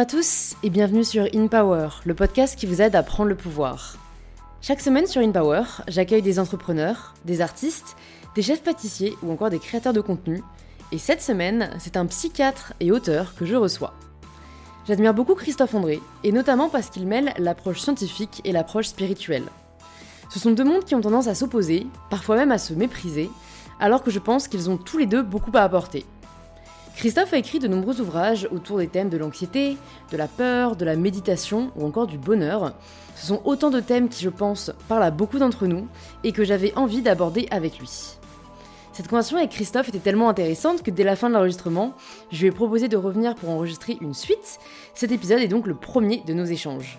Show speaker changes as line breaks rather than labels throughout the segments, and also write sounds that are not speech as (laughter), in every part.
à tous et bienvenue sur In Power, le podcast qui vous aide à prendre le pouvoir. Chaque semaine sur In Power, j'accueille des entrepreneurs, des artistes, des chefs pâtissiers ou encore des créateurs de contenu. Et cette semaine, c'est un psychiatre et auteur que je reçois. J'admire beaucoup Christophe André, et notamment parce qu'il mêle l'approche scientifique et l'approche spirituelle. Ce sont deux mondes qui ont tendance à s'opposer, parfois même à se mépriser, alors que je pense qu'ils ont tous les deux beaucoup à apporter. Christophe a écrit de nombreux ouvrages autour des thèmes de l'anxiété, de la peur, de la méditation ou encore du bonheur. Ce sont autant de thèmes qui, je pense, parlent à beaucoup d'entre nous et que j'avais envie d'aborder avec lui. Cette conversation avec Christophe était tellement intéressante que dès la fin de l'enregistrement, je lui ai proposé de revenir pour enregistrer une suite. Cet épisode est donc le premier de nos échanges.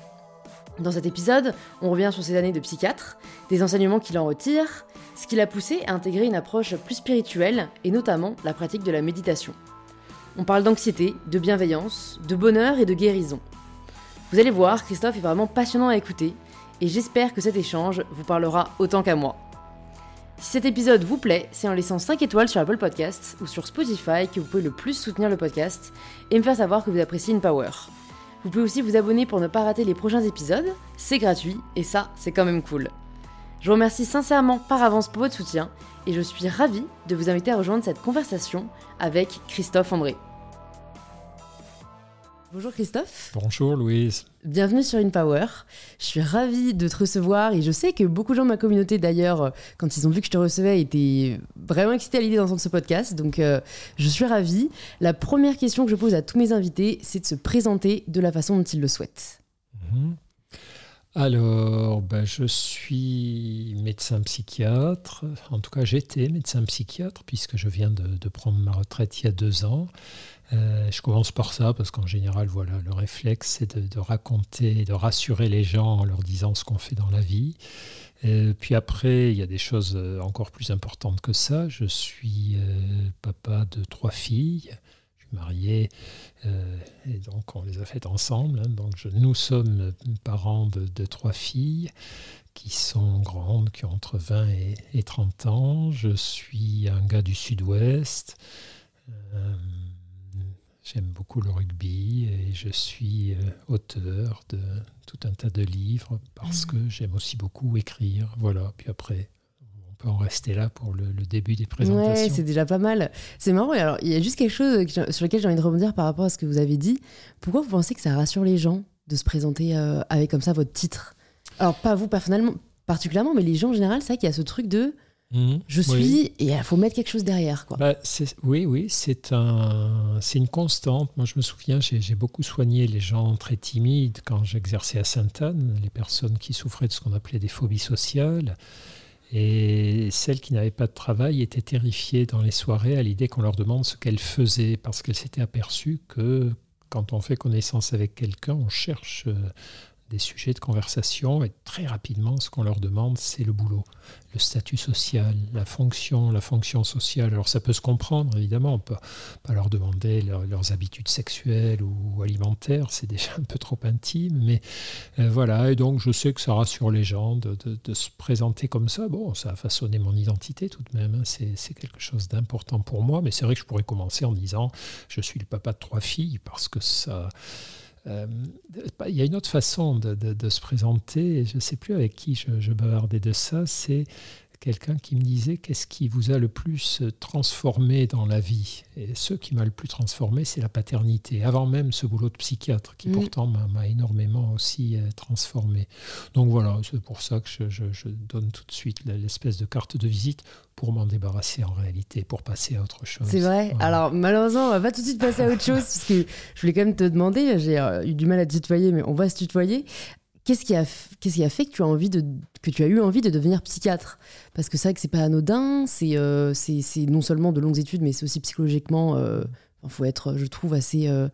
Dans cet épisode, on revient sur ses années de psychiatre, des enseignements qu'il en retire, ce qui l'a poussé à intégrer une approche plus spirituelle et notamment la pratique de la méditation. On parle d'anxiété, de bienveillance, de bonheur et de guérison. Vous allez voir, Christophe est vraiment passionnant à écouter et j'espère que cet échange vous parlera autant qu'à moi. Si cet épisode vous plaît, c'est en laissant 5 étoiles sur Apple Podcasts ou sur Spotify que vous pouvez le plus soutenir le podcast et me faire savoir que vous appréciez une power. Vous pouvez aussi vous abonner pour ne pas rater les prochains épisodes, c'est gratuit et ça, c'est quand même cool. Je vous remercie sincèrement par avance pour votre soutien et je suis ravie de vous inviter à rejoindre cette conversation avec Christophe André. Bonjour Christophe.
Bonjour Louise.
Bienvenue sur InPower. Je suis ravie de te recevoir et je sais que beaucoup de gens de ma communauté d'ailleurs, quand ils ont vu que je te recevais, étaient vraiment excités à l'idée d'entendre ce podcast. Donc euh, je suis ravie. La première question que je pose à tous mes invités, c'est de se présenter de la façon dont ils le souhaitent.
Mhm. Alors, ben, je suis médecin psychiatre. En tout cas, j'étais médecin psychiatre puisque je viens de, prendre ma retraite il y a deux ans. Euh, je commence par ça parce qu'en général, voilà, le réflexe, c'est de, raconter, de rassurer les gens en leur disant ce qu'on fait dans la vie. Et puis après, il y a des choses encore plus importantes que ça. Je suis euh, papa de trois filles mariés euh, et donc on les a faites ensemble. Hein. donc je, nous sommes parents de, de, trois filles qui sont grandes, qui ont entre 20 et, et 30 ans. Je suis un gars du sud-ouest. Euh, J'aime beaucoup le rugby et je suis euh, auteur de tout un tas de livres parce mmh. que j'aime aussi beaucoup écrire. Voilà, puis après, peut en rester là pour le, le début des présentations.
Ouais, c'est déjà pas mal. C'est marrant. Alors, il y a juste quelque chose sur lequel j'ai envie de rebondir par rapport à ce que vous avez dit. Pourquoi vous pensez que ça rassure les gens de se présenter euh, avec comme ça votre titre? Alors, pas vous personnellement, particulièrement, mais les gens en général, c'est vrai qu'il y a ce truc de Mmh, je suis oui. et il faut mettre quelque chose derrière. Quoi.
Bah, oui, oui, c'est un, une constante. Moi, je me souviens, j'ai beaucoup soigné les gens très timides quand j'exerçais à Sainte-Anne, les personnes qui souffraient de ce qu'on appelait des phobies sociales. Et celles qui n'avaient pas de travail étaient terrifiées dans les soirées à l'idée qu'on leur demande ce qu'elles faisaient, parce qu'elles s'étaient aperçues que quand on fait connaissance avec quelqu'un, on cherche euh, des sujets de conversation et très rapidement, ce qu'on leur demande, c'est le boulot, le statut social, la fonction, la fonction sociale. Alors ça peut se comprendre, évidemment, on peut pas leur demander leur, leurs habitudes sexuelles ou alimentaires, c'est déjà un peu trop intime, mais euh, voilà, et donc je sais que ça rassure les gens de, se présenter comme ça. Bon, ça a façonné mon identité tout de même, hein. c'est quelque chose d'important pour moi, mais c'est vrai que je pourrais commencer en disant, je suis le papa de trois filles, parce que ça... Euh, il y a une autre façon de, se présenter, je ne sais plus avec qui je, je bavardais de ça, c'est quelqu'un qui me disait qu'est-ce qui vous a le plus transformé dans la vie? Et ce qui m'a le plus transformé, c'est la paternité, avant même ce boulot de psychiatre, qui mmh. pourtant m'a énormément aussi euh, transformé. Donc voilà, c'est pour ça que je, je, je, donne tout de suite l'espèce de carte de visite pour m'en débarrasser en réalité, pour passer à autre chose.
C'est vrai. Alors malheureusement, on va pas tout de suite passer à autre chose, parce que je voulais quand même te demander, j'ai euh, eu du mal à te tutoyer, mais on va se tutoyer. Qu'est-ce qui, a, qu'est-ce qui a fait que tu as envie de que tu as eu envie de devenir psychiatre? Parce que c'est vrai que c'est pas anodin, c'est, euh, c'est, non seulement de longues études, mais c'est aussi psychologiquement. Il euh, faut être, je trouve, assez. Euh,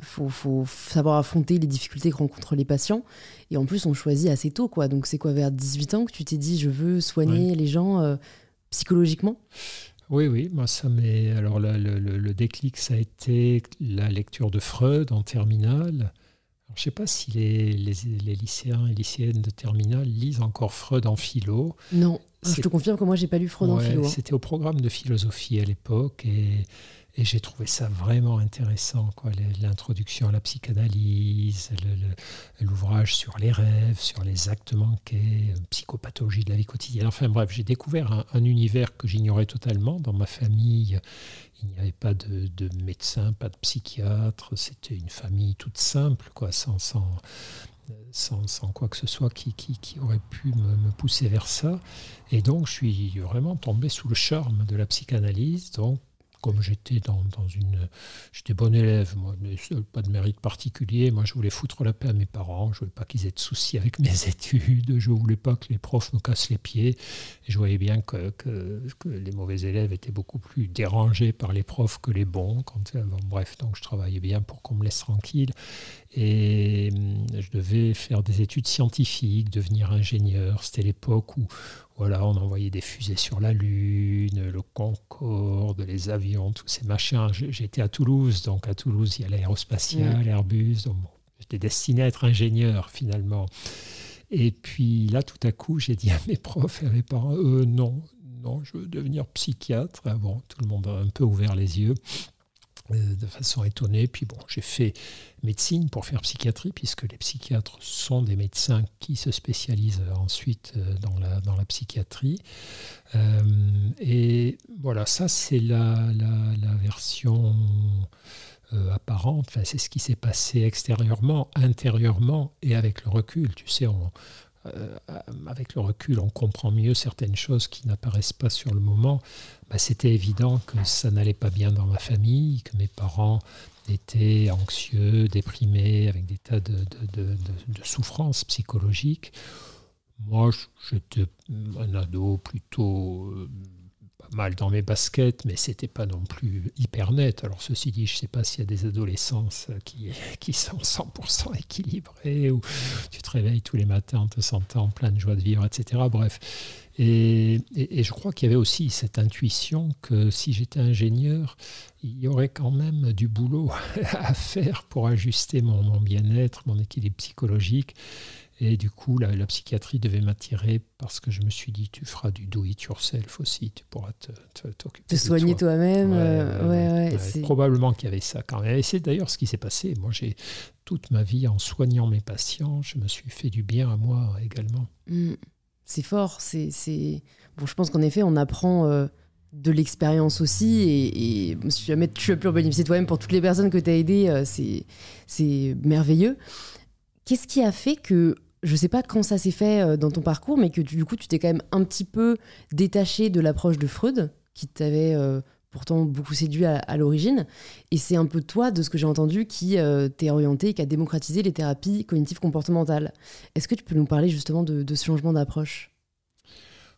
faut, faut, savoir affronter les difficultés que rencontrent les patients. Et en plus, on choisit assez tôt, quoi. Donc, c'est quoi, vers 18 ans que tu t'es dit, je veux soigner les gens psychologiquement?
Oui, oui, moi ça m'est. Alors là, le, le, le, déclic, ça a été la lecture de Freud en terminale. Je ne sais pas si les, les, les, lycéens et lycéennes de terminale lisent encore Freud en philo.
Non, je te confirme que moi, j'ai pas lu Freud
ouais,
en philo. Hein.
C'était au programme de philosophie à l'époque et Et j'ai trouvé ça vraiment intéressant, quoi, l'introduction à la psychanalyse, l'ouvrage sur les rêves, sur les actes manqués, psychopathologie de la vie quotidienne. Enfin bref, j'ai découvert un, univers que j'ignorais totalement. Dans ma famille, il n'y avait pas de, de médecin, pas de psychiatre. C'était une famille toute simple, quoi, sans, sans, sans, quoi que ce soit qui, qui, aurait pu me, me, pousser vers ça. Et donc, je suis vraiment tombé sous le charme de la psychanalyse. Donc, comme j'étais dans, une. J'étais bon élève, moi, pas de mérite particulier. Moi, je voulais foutre la paix à mes parents. Je voulais pas qu'ils aient de soucis avec mes (laughs) études. Je voulais pas que les profs me cassent les pieds. Je voyais bien que, que, les mauvais élèves étaient beaucoup plus dérangés par les profs que les bons. Quand, bref, donc je travaillais bien pour qu'on me laisse tranquille. Et hum, je devais faire des études scientifiques, devenir ingénieur. C'était l'époque où, voilà, on envoyait des fusées sur la Lune, le Concorde, les avions, tous ces machins. J'étais à Toulouse, donc à Toulouse, il y a l'aérospatial, Airbus. J'étais destiné à être ingénieur finalement. Et puis là, tout à coup, j'ai dit à mes profs et à mes parents, euh, non, non, je veux devenir psychiatre. Ah bon, tout le monde a un peu ouvert les yeux. Euh, de façon étonnée. Puis bon, j'ai fait médecine pour faire psychiatrie, puisque les psychiatres sont des médecins qui se spécialisent ensuite euh, dans la, psychiatrie. Euh, et voilà, ça c'est la, la, version apparente, enfin, c'est ce qui s'est passé extérieurement, intérieurement et avec le recul. Tu sais, on, euh, avec le recul, on comprend mieux certaines choses qui n'apparaissent pas sur le moment. Bah, c'était évident que ça n'allait pas bien dans ma famille, que mes parents étaient anxieux, déprimés, avec des tas de, de, de souffrances psychologiques. Moi, j'étais un ado plutôt euh, mal dans mes baskets, mais c'était pas non plus hyper net. Alors ceci dit, je sais pas s'il y a des adolescences qui, qui sont 100% équilibrées, ou tu te réveilles tous les matins en te sentant plein de joie de vivre, etc. Bref. Et, et, je crois qu'il y avait aussi cette intuition que si j'étais ingénieur, il y aurait quand même du boulot (laughs) à faire pour ajuster mon, mon bien-être, mon équilibre psychologique. Et du coup, la, psychiatrie devait m'attirer parce que je me suis dit, tu feras du do it yourself aussi, tu pourras t'occuper
te, te, soigner toi-même.
Ouais, euh, probablement qu'il y avait ça quand même. Et c'est d'ailleurs ce qui s'est passé. Moi, j'ai toute ma vie en soignant mes patients, je me suis fait du bien à moi également.
Mm. C'est fort. C'est bon. Je pense qu'en effet, on apprend. Euh, de l'expérience aussi et, et si jamais tu as pu en bénéficier toi-même pour toutes les personnes que tu as aidées, euh, c'est merveilleux. Qu'est-ce qui a fait que je sais pas quand ça s'est fait euh, dans ton parcours, mais que du coup, tu t'es quand même un petit peu détaché de l'approche de Freud, qui t'avait euh, pourtant beaucoup séduit à, l'origine. Et c'est un peu toi, de ce que j'ai entendu, qui euh, t'es orienté et qui a démocratisé les thérapies cognitives comportementales. Est-ce que tu peux nous parler justement de, ce changement d'approche?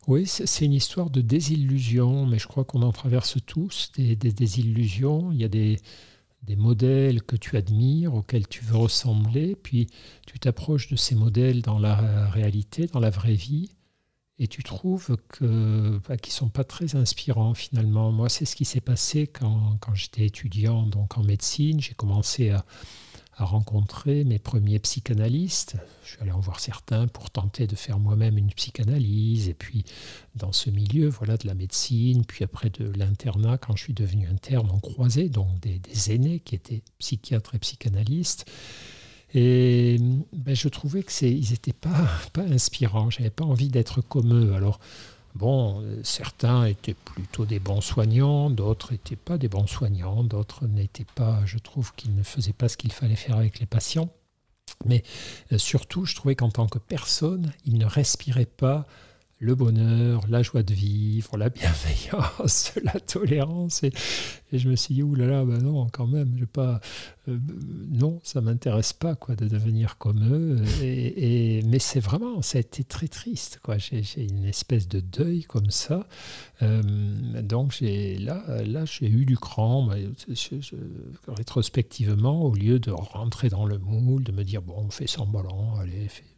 Oui, c'est une histoire de désillusion, mais je crois qu'on en traverse tous des, des désillusions. Il y a des, des modèles que tu admires, auxquels tu veux ressembler, puis tu t'approches de ces modèles dans la réalité, dans la vraie vie, et tu trouves que bah, sont pas très inspirants finalement. Moi, c'est ce qui s'est passé quand, quand j'étais étudiant donc en médecine. J'ai commencé à, à rencontrer mes premiers psychanalystes. Je suis allé en voir certains pour tenter de faire moi-même une psychanalyse. Et puis, dans ce milieu, voilà, de la médecine, puis après de l'internat, quand je suis devenu interne, on croisait donc des, aînés qui étaient psychiatres et psychanalystes. Et ben, je trouvais que ils n'étaient pas, pas inspirants. J'avais pas envie d'être comme eux. Alors, Bon, euh, certains étaient plutôt des bons soignants, d'autres n'étaient pas des bons soignants, d'autres n'étaient pas, je trouve qu'ils ne faisaient pas ce qu'il fallait faire avec les patients. Mais euh, surtout, je trouvais qu'en tant que personne, ils ne respiraient pas le bonheur, la joie de vivre, la bienveillance, (laughs) la tolérance. Et, je me suis dit, oulala, ben non, quand même, je pas, euh, non, ça m'intéresse pas quoi, de devenir comme eux. Et, mais c'est vraiment, ça a été très triste. Quoi. J'ai, une espèce de deuil comme ça. Euh, donc là, là, j'ai eu du cran. rétrospectivement, au lieu de rentrer dans le moule, de me dire, bon, on fait semblant, allez, fais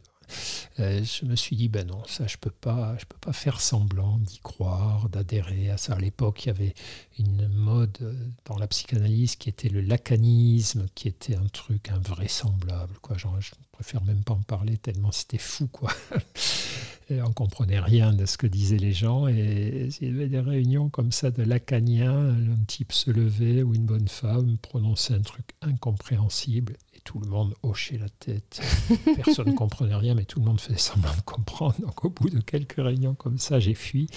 euh, je me suis dit, ben non, ça, je peux pas, je peux pas faire semblant d'y croire, d'adhérer à ça. À l'époque, il y avait une mode euh, dans la psychanalyse qui était le lacanisme, qui était un truc invraisemblable. Quoi. Genre, je préfère même pas en parler tellement c'était fou. Quoi. (laughs) Et on comprenait rien de ce que disaient les gens. Et il y avait des réunions comme ça de lacaniens. Un type se levait ou une bonne femme prononçait un truc incompréhensible tout le monde hochait la tête. (laughs) Personne ne comprenait rien, mais tout le monde faisait semblant de comprendre. Donc au bout de quelques réunions comme ça, j'ai fui.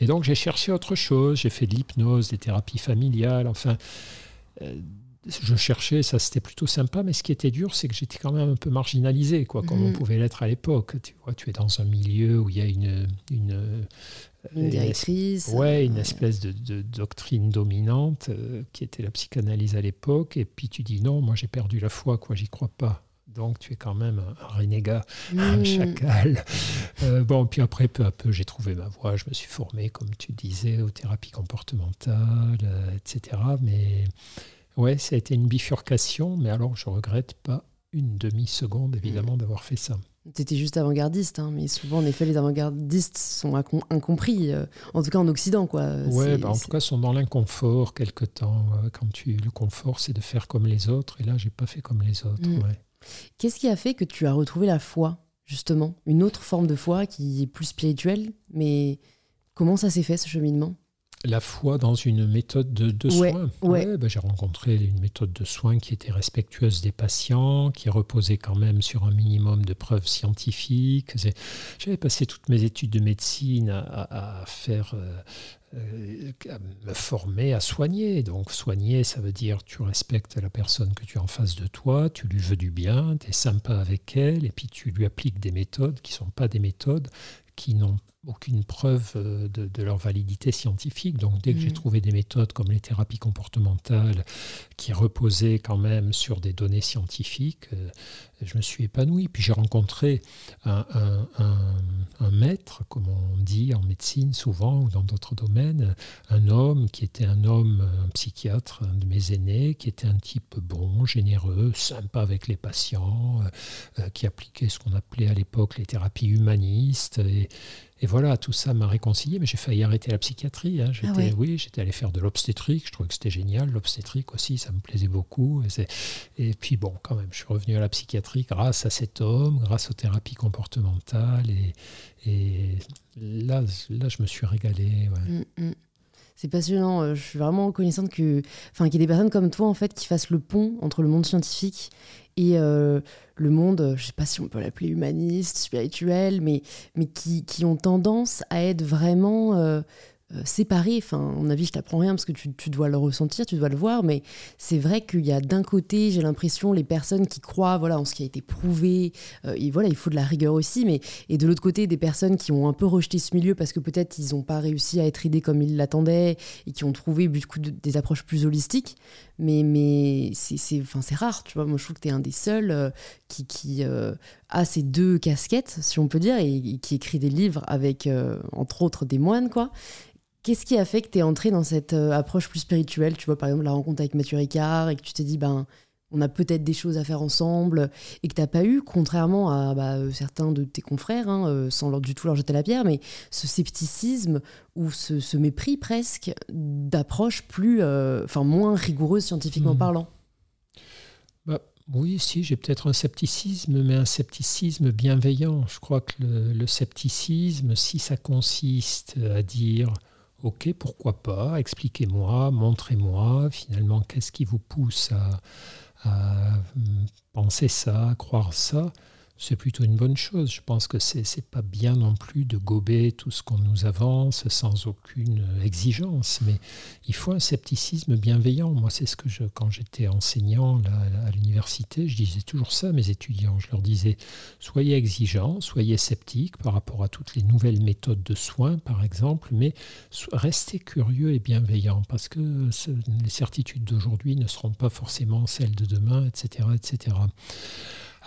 Et donc j'ai cherché autre chose. J'ai fait de l'hypnose, des thérapies familiales, enfin. Euh, je cherchais, ça c'était plutôt sympa, mais ce qui était dur, c'est que j'étais quand même un peu marginalisé, quoi, comme on mm. pouvait l'être à l'époque. Tu vois, tu es dans un milieu où il y a une,
une, une directrice.
ouais, une espèce de, doctrine dominante euh, qui était la psychanalyse à l'époque, et puis tu dis non, moi j'ai perdu la foi, quoi, j'y crois pas. Donc tu es quand même un, renégat, un mm. chacal. Euh, bon, puis après, peu à peu, j'ai trouvé ma voie. Je me suis formé, comme tu disais, aux thérapies comportementales, euh, etc. Mais Ouais, ça a été une bifurcation, mais alors je regrette pas une demi-seconde, évidemment, mm. d'avoir fait ça.
Tu étais juste avant-gardiste, hein, mais souvent, en effet, les avant-gardistes sont incompris, euh, en tout cas en Occident. Quoi.
Ouais, bah, en tout cas, sont dans l'inconfort quelque temps. Euh, quand tu, le confort, c'est de faire comme les autres, et là, j'ai pas fait comme les autres. Mm.
Qu'est-ce qui a fait que tu as retrouvé la foi, justement? Une autre forme de foi qui est plus spirituelle, mais comment ça s'est fait, ce cheminement?
La foi dans une méthode de, soins. Ouais. Ben, j'ai rencontré une méthode de soins qui était respectueuse des patients, qui reposait quand même sur un minimum de preuves scientifiques. J'avais passé toutes mes études de médecine à, faire, euh, euh, à me former à soigner. Donc soigner, ça veut dire tu respectes la personne que tu as en face de toi, tu lui veux du bien, tu es sympa avec elle, et puis tu lui appliques des méthodes qui ne sont pas des méthodes qui n'ont aucune preuve euh, de, leur validité scientifique. Donc dès que j'ai mm. trouvé des méthodes comme les thérapies comportementales qui reposaient quand même sur des données scientifiques, euh, je me suis épanoui. Puis j'ai rencontré un, maître, comme on dit en médecine souvent ou dans d'autres domaines, un homme qui était un homme, un psychiatre, un de mes aînés, qui était un type bon, généreux, sympa avec les patients, euh, qui appliquait ce qu'on appelait à l'époque les thérapies humanistes. Et, et voilà, tout ça m'a réconcilié, mais j'ai failli arrêter la psychiatrie. Hein. J'étais, ah Oui, j'étais allé faire de l'obstétrique, je trouvais que c'était génial. L'obstétrique aussi, ça me plaisait beaucoup. Et, puis bon, quand même, je suis revenu à la psychiatrie grâce à cet homme, grâce aux thérapies comportementales. Et, là, là, je me suis régalé. Mm,
mm. C'est passionnant. Euh, je suis vraiment reconnaissante que, enfin, qu'il y ait des personnes comme toi en fait qui fassent le pont entre le monde scientifique et euh, le monde, je sais pas si on peut l'appeler humaniste, spirituel, mais, mais qui, qui, ont tendance à être vraiment euh, euh, séparés. Enfin, à mon avis, je t'apprends rien parce que tu, dois le ressentir, tu dois le voir, mais c'est vrai qu'il y a d'un côté, j'ai l'impression, les personnes qui croient voilà, en ce qui a été prouvé, et voilà, il faut de la rigueur aussi, mais et de l'autre côté, des personnes qui ont un peu rejeté ce milieu parce que peut-être ils n'ont pas réussi à être aidés comme ils l'attendaient et qui ont trouvé du des approches plus holistiques. Mais, mais c'est rare, tu vois. Moi, je trouve que tu es un des seuls euh, qui, qui a ces deux casquettes, si on peut dire, et, qui écrit des livres avec, entre autres, des moines, quoi. Qu'est-ce qui a fait que tu es entré dans cette euh, approche plus spirituelle? Tu vois, par exemple, la rencontre avec Mathieu Ricard et que tu t'es dit, ben, on a peut-être des choses à faire ensemble et que tu n'as pas eu, contrairement à bah, euh, certains de tes confrères, hein, euh, sans leur, du tout leur jeter la pierre, mais ce scepticisme ou ce, mépris presque d'approche plus, enfin, moins rigoureuse scientifiquement mmh. parlant.
Bah, oui, si, j'ai peut-être un scepticisme, mais un scepticisme bienveillant. Je crois que le scepticisme, si ça consiste à dire Ok, pourquoi pas, expliquez-moi, montrez-moi finalement qu'est-ce qui vous pousse à, penser ça, à croire ça c'est plutôt une bonne chose. Je pense que c'est n'est pas bien non plus de gober tout ce qu'on nous avance sans aucune exigence, mais il faut un scepticisme bienveillant. Moi, c'est ce que quand j'étais enseignant à l'université, je disais toujours ça à mes étudiants. Je leur disais soyez exigeants, soyez sceptiques par rapport à toutes les nouvelles méthodes de soins, par exemple, mais restez curieux et bienveillants parce que les certitudes d'aujourd'hui ne seront pas forcément celles de demain, etc., etc.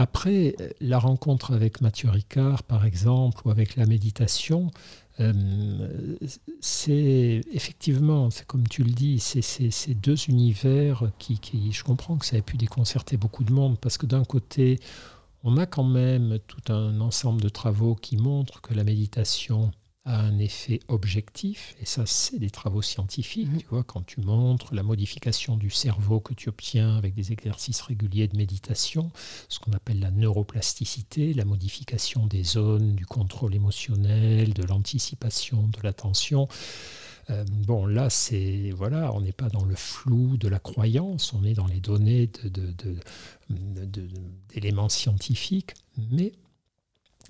Après, la rencontre avec Mathieu Ricard, par exemple, ou avec la méditation, euh, c'est effectivement, c'est comme tu le dis, c'est ces deux univers qui, qui, je comprends que ça ait pu déconcerter beaucoup de monde, parce que d'un côté, on a quand même tout un ensemble de travaux qui montrent que la méditation a un effet objectif, et ça c'est des travaux scientifiques, mmh. tu vois, quand tu montres la modification du cerveau que tu obtiens avec des exercices réguliers de méditation, ce qu'on appelle la neuroplasticité, la modification des zones du contrôle émotionnel, de l'anticipation, de l'attention. Euh, bon, là, c'est voilà, on n'est pas dans le flou de la croyance, on est dans les données d'éléments scientifiques, mais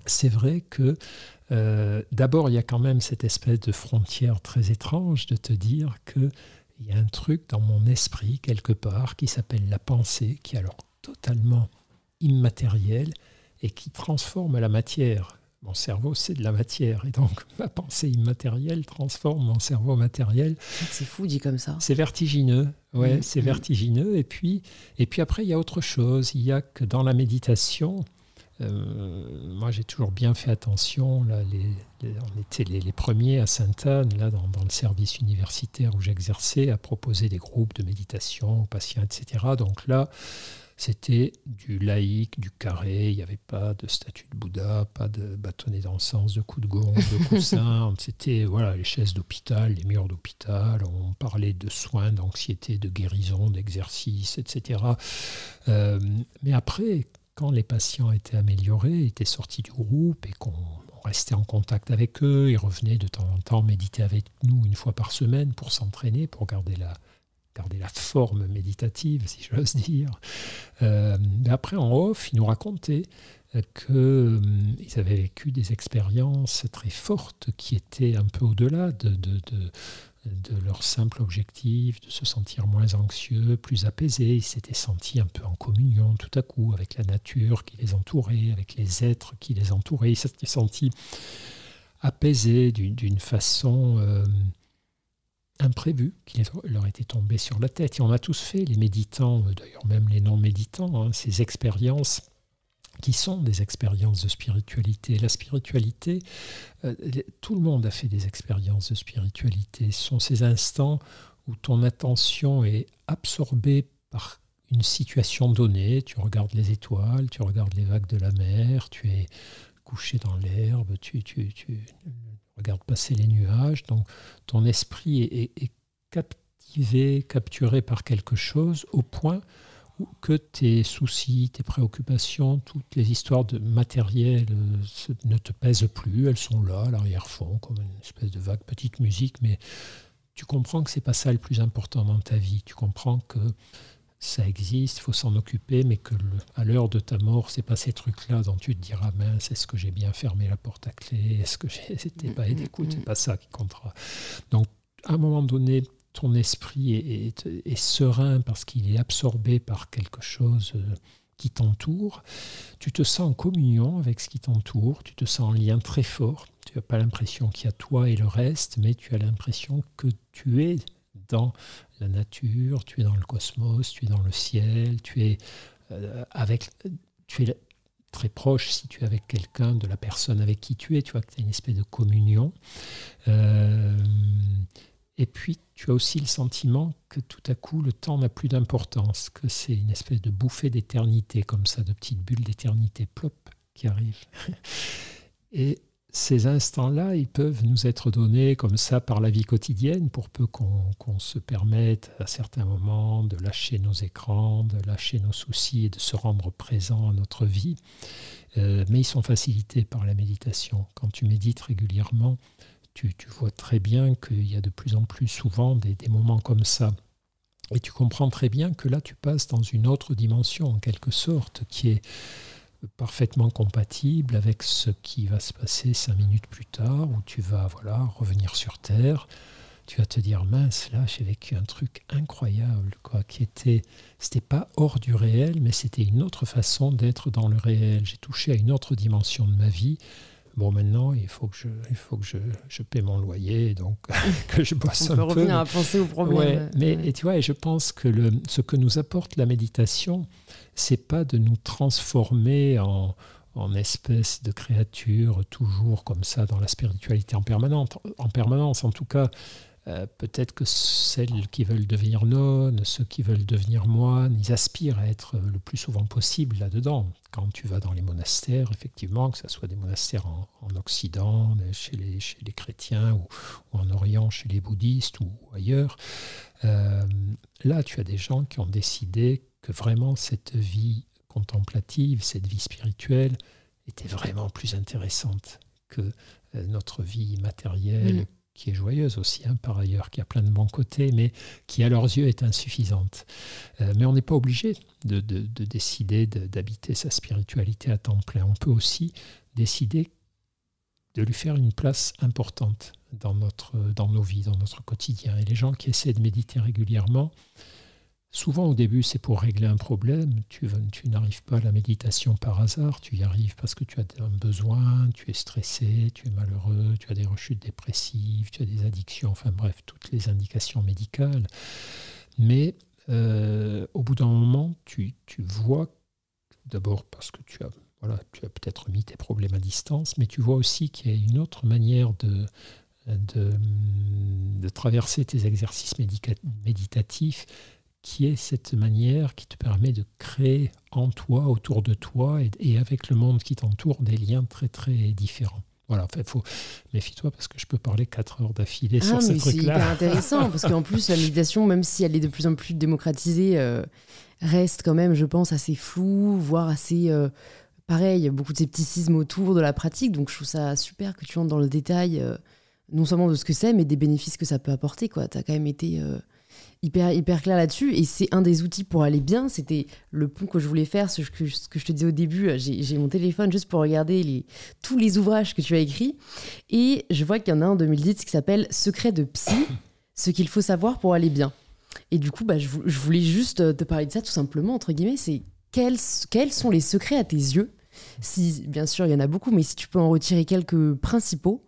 c'est vrai que euh, d'abord, il y a quand même cette espèce de frontière très étrange de te dire qu'il y a un truc dans mon esprit quelque part qui s'appelle la pensée, qui est alors totalement immatériel et qui transforme la matière. Mon cerveau, c'est de la matière. Et donc, (laughs) ma pensée immatérielle transforme mon cerveau matériel.
C'est fou, dit comme ça.
C'est vertigineux. Ouais, mmh, c'est mmh. vertigineux. Et puis, et puis après, il y a autre chose. Il y a que dans la méditation, moi, j'ai toujours bien fait attention. Là, on était les, premiers à Sainte-Anne, là, dans, le service universitaire où j'exerçais, à proposer des groupes de méditation aux patients, etc. Donc là, c'était du laïque, du carré. Il n'y avait pas de statue de Bouddha, pas de bâtonnet d'encens, de coups de gong, de coussins. (laughs) C'était voilà, les chaises d'hôpital, les murs d'hôpital. On parlait de soins, d'anxiété, de guérison, d'exercice, etc. Euh, mais après, les patients étaient améliorés, étaient sortis du groupe et qu'on restait en contact avec eux, ils revenaient de temps en temps méditer avec nous une fois par semaine pour s'entraîner, pour garder la, forme méditative, si j'ose dire. Euh, après, en off, ils nous racontaient qu'ils euh, avaient vécu des expériences très fortes qui étaient un peu au-delà de, de, de leur simple objectif de se sentir moins anxieux, plus apaisés. Ils s'étaient sentis un peu en communion tout à coup avec la nature qui les entourait, avec les êtres qui les entouraient. Ils s'étaient sentis apaisés d'une façon euh, imprévue qui leur était tombée sur la tête. Et on a tous fait, les méditants, d'ailleurs même les non-méditants, hein, ces expériences qui sont des expériences de spiritualité. La spiritualité, euh, tout le monde a fait des expériences de spiritualité. Ce sont ces instants où ton attention est absorbée par une situation donnée. Tu regardes les étoiles, tu regardes les vagues de la mer, tu es couché dans l'herbe, tu, tu, regardes passer les nuages. Donc ton esprit est captivé, capturé par quelque chose au point que tes soucis, tes préoccupations, toutes les histoires de matériel euh, ne te pèsent plus, elles sont là, à l'arrière-fond, comme une espèce de vague petite musique, mais tu comprends que c'est pas ça le plus important dans ta vie. Tu comprends que ça existe, il faut s'en occuper, mais que à l'heure de ta mort, c'est pas ces trucs-là dont tu te diras mince, est-ce que j'ai bien fermé la porte à clé, est-ce que j'ai (laughs) pas aidé, écoute, c'est pas ça qui comptera. Donc, à un moment donné, ton esprit est, serein parce qu'il est absorbé par quelque chose euh, qui t'entoure, tu te sens en communion avec ce qui t'entoure, tu te sens en lien très fort, tu n'as pas l'impression qu'il y a toi et le reste, mais tu as l'impression que tu es dans la nature, tu es dans le cosmos, tu es dans le ciel, tu es euh, avec tu es très proche si tu es avec quelqu'un de la personne avec qui tu es, tu vois que tu as une espèce de communion. Euh, et puis, tu as aussi le sentiment que tout à coup, le temps n'a plus d'importance, que c'est une espèce de bouffée d'éternité, comme ça, de petites bulles d'éternité, plop, qui arrivent. (laughs) Et ces instants-là, ils peuvent nous être donnés comme ça par la vie quotidienne, pour peu qu'on se permette à certains moments de lâcher nos écrans, de lâcher nos soucis et de se rendre présent à notre vie. Euh, mais ils sont facilités par la méditation. Quand tu médites régulièrement, tu, vois très bien qu'il y a de plus en plus souvent des, moments comme ça. Et tu comprends très bien que là, tu passes dans une autre dimension, en quelque sorte, qui est parfaitement compatible avec ce qui va se passer cinq minutes plus tard, où tu vas voilà, revenir sur Terre. Tu vas te dire, mince, là, j'ai vécu un truc incroyable, quoi, qui était, c'était pas hors du réel, mais c'était une autre façon d'être dans le réel. J'ai touché à une autre dimension de ma vie Bon, maintenant, il faut que je, il faut que je, je paie mon loyer, donc (laughs) que je bosse
On
un
peut
peu.
revenir à penser au problème.
mais et tu vois, et je pense que le, ce que nous apporte la méditation, c'est pas de nous transformer en, en espèce de créature toujours comme ça dans la spiritualité en permanence. En permanence, en tout cas, euh, peut-être que celles qui veulent devenir nonnes, ceux qui veulent devenir moines, ils aspirent à être le plus souvent possible là-dedans. Quand tu vas dans les monastères, effectivement, que ce soit des monastères en, Occident, chez les, chrétiens, ou, en Orient, chez les bouddhistes, ou ailleurs, euh, là, tu as des gens qui ont décidé que vraiment cette vie contemplative, cette vie spirituelle, était vraiment plus intéressante que euh, notre vie matérielle, mm. Qui est joyeuse aussi, hein, par ailleurs, qui a plein de bons côtés, mais qui à leurs yeux est insuffisante. Euh, mais on n'est pas obligé de, décider d'habiter sa spiritualité à temps plein. On peut aussi décider de lui faire une place importante dans, notre, dans nos vies, dans notre quotidien. Et les gens qui essaient de méditer régulièrement, Souvent au début, c'est pour régler un problème. Tu, n'arrives pas à la méditation par hasard, tu y arrives parce que tu as un besoin, tu es stressé, tu es malheureux, tu as des rechutes dépressives, tu as des addictions, enfin bref, toutes les indications médicales. Mais euh, au bout d'un moment, tu, vois, d'abord parce que tu as, voilà, tu as peut-être mis tes problèmes à distance, mais tu vois aussi qu'il y a une autre manière de traverser tes exercices méditatifs qui est cette manière qui te permet de créer en toi, autour de toi et, avec le monde qui t'entoure des liens très très différents. Voilà, en fait, faut méfie-toi parce que je peux parler quatre heures d'affilée ah, sur ce truc-là.
C'est hyper intéressant parce qu'en (laughs) plus la méditation, même si elle est de plus en plus démocratisée, euh, reste quand même, je pense, assez floue, voire assez euh, pareil, beaucoup de scepticisme autour de la pratique. Donc je trouve ça super que tu entres dans le détail, euh, non seulement de ce que c'est, mais des bénéfices que ça peut apporter. Tu as quand même été hyper, hyper clair là-dessus. Et c'est un des outils pour aller bien. C'était le pont que je voulais faire, ce que, ce que je te disais au début. J'ai mon téléphone juste pour regarder tous les ouvrages que tu as écrits. Et je vois qu'il y en a un en 2010 qui s'appelle Secret de psy, ce qu'il faut savoir pour aller bien. Et du coup, bah, je, voulais juste te parler de ça tout simplement, entre guillemets. C'est quels, quels sont les secrets à tes yeux? Si, bien sûr, il y en a beaucoup, mais si tu peux en retirer quelques principaux,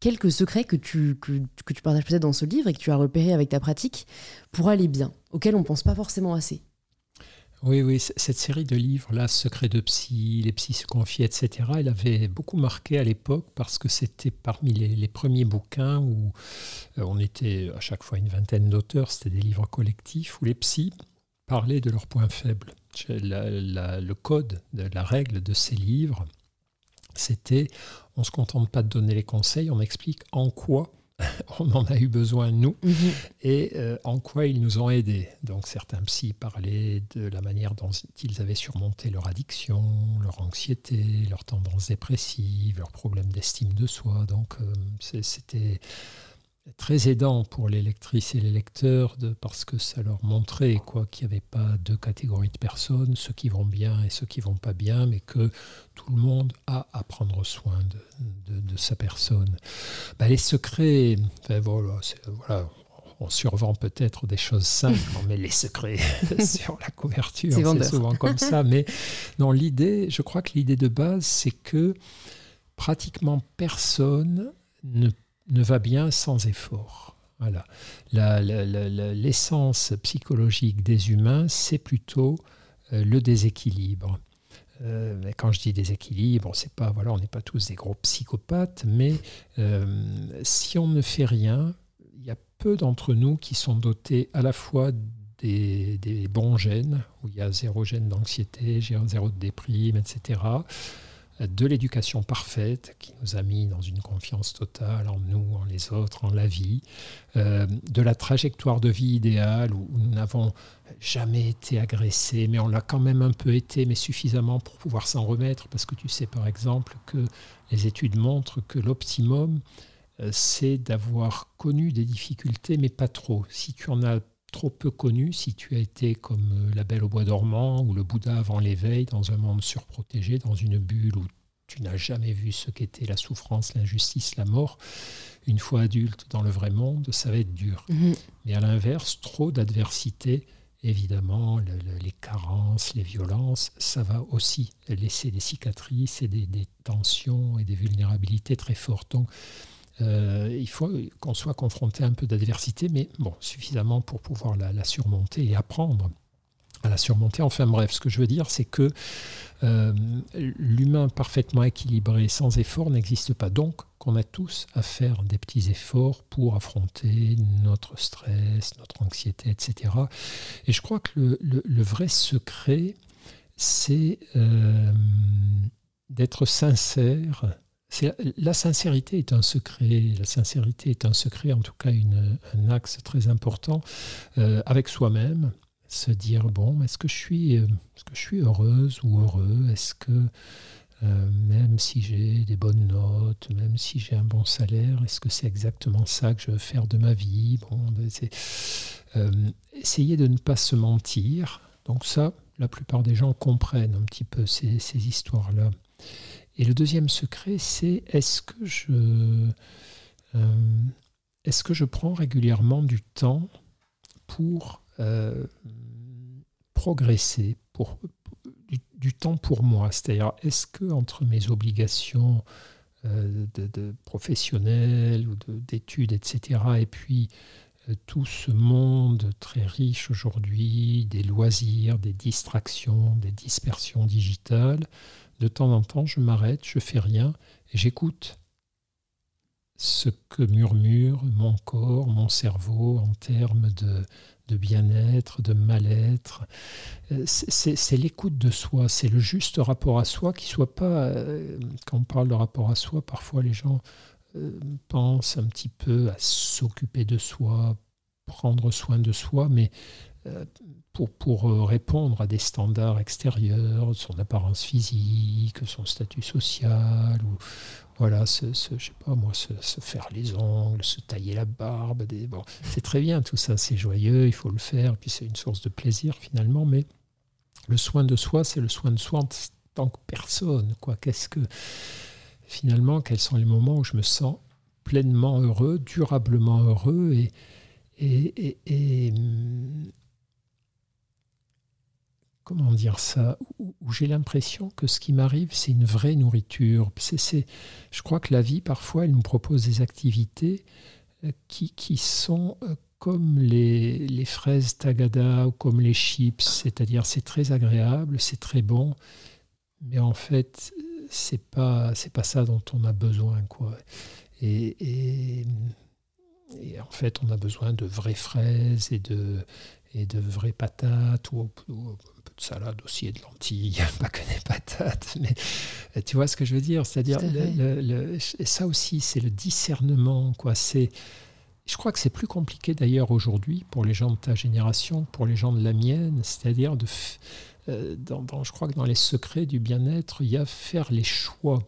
quelques secrets que tu, que, tu partages peut-être dans ce livre et que tu as repéré avec ta pratique pour aller bien, auxquels on ne pense pas forcément assez.
Oui, oui, cette série de livres-là, Secrets de psy, Les psys se confient, etc., elle avait beaucoup marqué à l'époque parce que c'était parmi les, premiers bouquins où euh, on était à chaque fois une vingtaine d'auteurs, c'était des livres collectifs où les psys parlaient de leurs points faibles. le code, de, la règle de ces livres, c'était on ne se contente pas de donner les conseils, on explique en quoi (laughs) on en a eu besoin, nous, mhm. et euh, en quoi ils nous ont aidés. Donc certains psys parlaient de la manière dont ils avaient surmonté leur addiction, leur anxiété, leur tendance dépressive, leurs problèmes d'estime de soi. Donc euh, c'était très aidant pour les lectrices et les lecteurs de, parce que ça leur montrait quoi qu'il n'y avait pas deux catégories de personnes, ceux qui vont bien et ceux qui vont pas bien, mais que tout le monde a à prendre soin de, de, sa personne. Bah, les secrets, voilà, voilà, on survend peut-être des choses simples, (laughs) on met les secrets (laughs) sur la couverture, c'est souvent comme ça. Mais non, l'idée, je crois que l'idée de base, c'est que pratiquement personne ne ne va bien sans effort. Voilà. L'essence psychologique des humains, c'est plutôt euh, le déséquilibre. Euh, quand je dis déséquilibre, c'est pas voilà, on n'est pas tous des gros psychopathes, mais euh, si on ne fait rien, il y a peu d'entre nous qui sont dotés à la fois des, des, bons gènes, où il y a zéro gène d'anxiété, zéro de déprime, etc de l'éducation parfaite qui nous a mis dans une confiance totale en nous, en les autres, en la vie, euh, de la trajectoire de vie idéale où nous n'avons jamais été agressés, mais on l'a quand même un peu été, mais suffisamment pour pouvoir s'en remettre, parce que tu sais par exemple que les études montrent que l'optimum, euh, c'est d'avoir connu des difficultés, mais pas trop. Si tu en as trop peu connu, si tu as été comme euh, la Belle au bois dormant ou le Bouddha avant l'éveil, dans un monde surprotégé, dans une bulle où tu n'as jamais vu ce qu'était la souffrance, l'injustice, la mort, une fois adulte dans le vrai monde, ça va être dur. Mhm. Mais à l'inverse, trop d'adversité, évidemment, les carences, les violences, ça va aussi laisser des cicatrices et des, tensions et des vulnérabilités très fortes. Donc, euh, il faut qu'on soit confronté à un peu d'adversité, mais bon, suffisamment pour pouvoir la, surmonter et apprendre à la surmonter. Enfin bref, ce que je veux dire, c'est que L'humain parfaitement équilibré sans effort n'existe pas. Donc, qu'on a tous à faire des petits efforts pour affronter notre stress, notre anxiété, etc. Et je crois que le, vrai secret, c'est d'être sincère la sincérité est un secret, la sincérité est un secret, en tout cas un axe très important euh, avec soi-même. Se dire bon, est-ce que je suis, euh, heureuse ou heureux? Est-ce que euh, même si j'ai des bonnes notes, même si j'ai un bon salaire, est-ce que c'est exactement ça que je veux faire de ma vie? Bon, ben, essayer de ne pas se mentir. Donc ça, la plupart des gens comprennent un petit peu ces histoires-là. Et le deuxième secret, c'est est-ce que je euh, est-ce que je prends régulièrement du temps pour euh, progresser, pour du, temps pour moi? C'est-à-dire, est-ce que entre mes obligations euh, de, professionnelles ou d'études, etc., et puis tout ce monde très riche aujourd'hui, des loisirs, des distractions, des dispersions digitales, de temps en temps, je m'arrête, je fais rien et j'écoute ce que murmure mon corps, mon cerveau en termes de, bien-être, de mal-être. Euh, c'est l'écoute de soi, c'est le juste rapport à soi qui soit pas, euh, quand on parle de rapport à soi, parfois les gens euh, pensent un petit peu à s'occuper de soi, prendre soin de soi, mais pour, pour, euh, répondre à des standards extérieurs, son apparence physique, son statut social, ou voilà, je sais pas moi, se, faire les ongles, se tailler la barbe. Des, bon, c'est très bien tout ça, c'est joyeux, il faut le faire, puis c'est une source de plaisir finalement, mais le soin de soi, c'est le soin de soi en tant que personne. Quoi. Qu'est-ce que finalement, quels sont les moments où je me sens pleinement heureux, durablement heureux et, comment dire ça, où, j'ai l'impression que ce qui m'arrive, c'est une vraie nourriture. C'est, je crois que la vie, parfois, elle nous propose des activités euh, qui, qui sont euh, comme les, les, fraises tagada ou comme les chips, c'est-à-dire c'est très agréable, c'est très bon, mais en fait, c'est pas, pas ça dont on a besoin. Quoi. Et, et, en fait, on a besoin de vraies fraises et de, et de vraies patates ou, ou de salade aussi et de lentilles, (laughs) pas que des patates. Mais euh, tu vois ce que je veux dire? C'est-à-dire, ça aussi, c'est le discernement. Quoi. C'est, je crois que c'est plus compliqué d'ailleurs aujourd'hui pour les gens de ta génération pour les gens de la mienne. C'est-à-dire, de, euh, dans, je crois que dans les secrets du bien-être, il y a faire les choix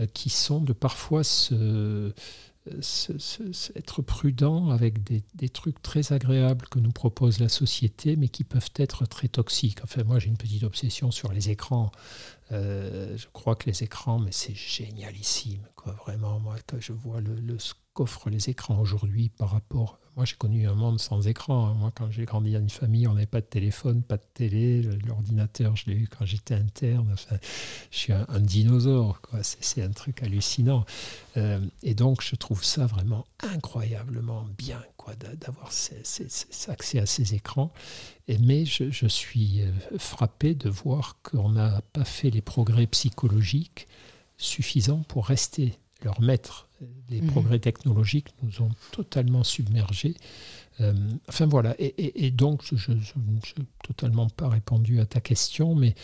euh, qui sont de parfois se être prudent avec des, trucs très agréables que nous propose la société, mais qui peuvent être très toxiques. Enfin, moi, j'ai une petite obsession sur les écrans. Euh, je crois que les écrans, mais c'est génialissime, quoi. Vraiment, moi, quand je vois le, le ce qu'offrent les écrans aujourd'hui par rapport moi, j'ai connu un monde sans écran. Hein. Moi, quand j'ai grandi dans une famille, on n'avait pas de téléphone, pas de télé. L'ordinateur, je l'ai eu quand j'étais interne. Enfin, je suis un, dinosaure. C'est un truc hallucinant. Euh, et donc, je trouve ça vraiment incroyablement bien quoi, d'avoir accès à ces écrans. Mais je, je suis euh, frappé de voir qu'on n'a pas fait les progrès psychologiques suffisants pour rester leur maître les mhm. progrès technologiques nous ont totalement submergés. Euh, enfin voilà, et, donc je n'ai totalement pas répondu à ta question, mais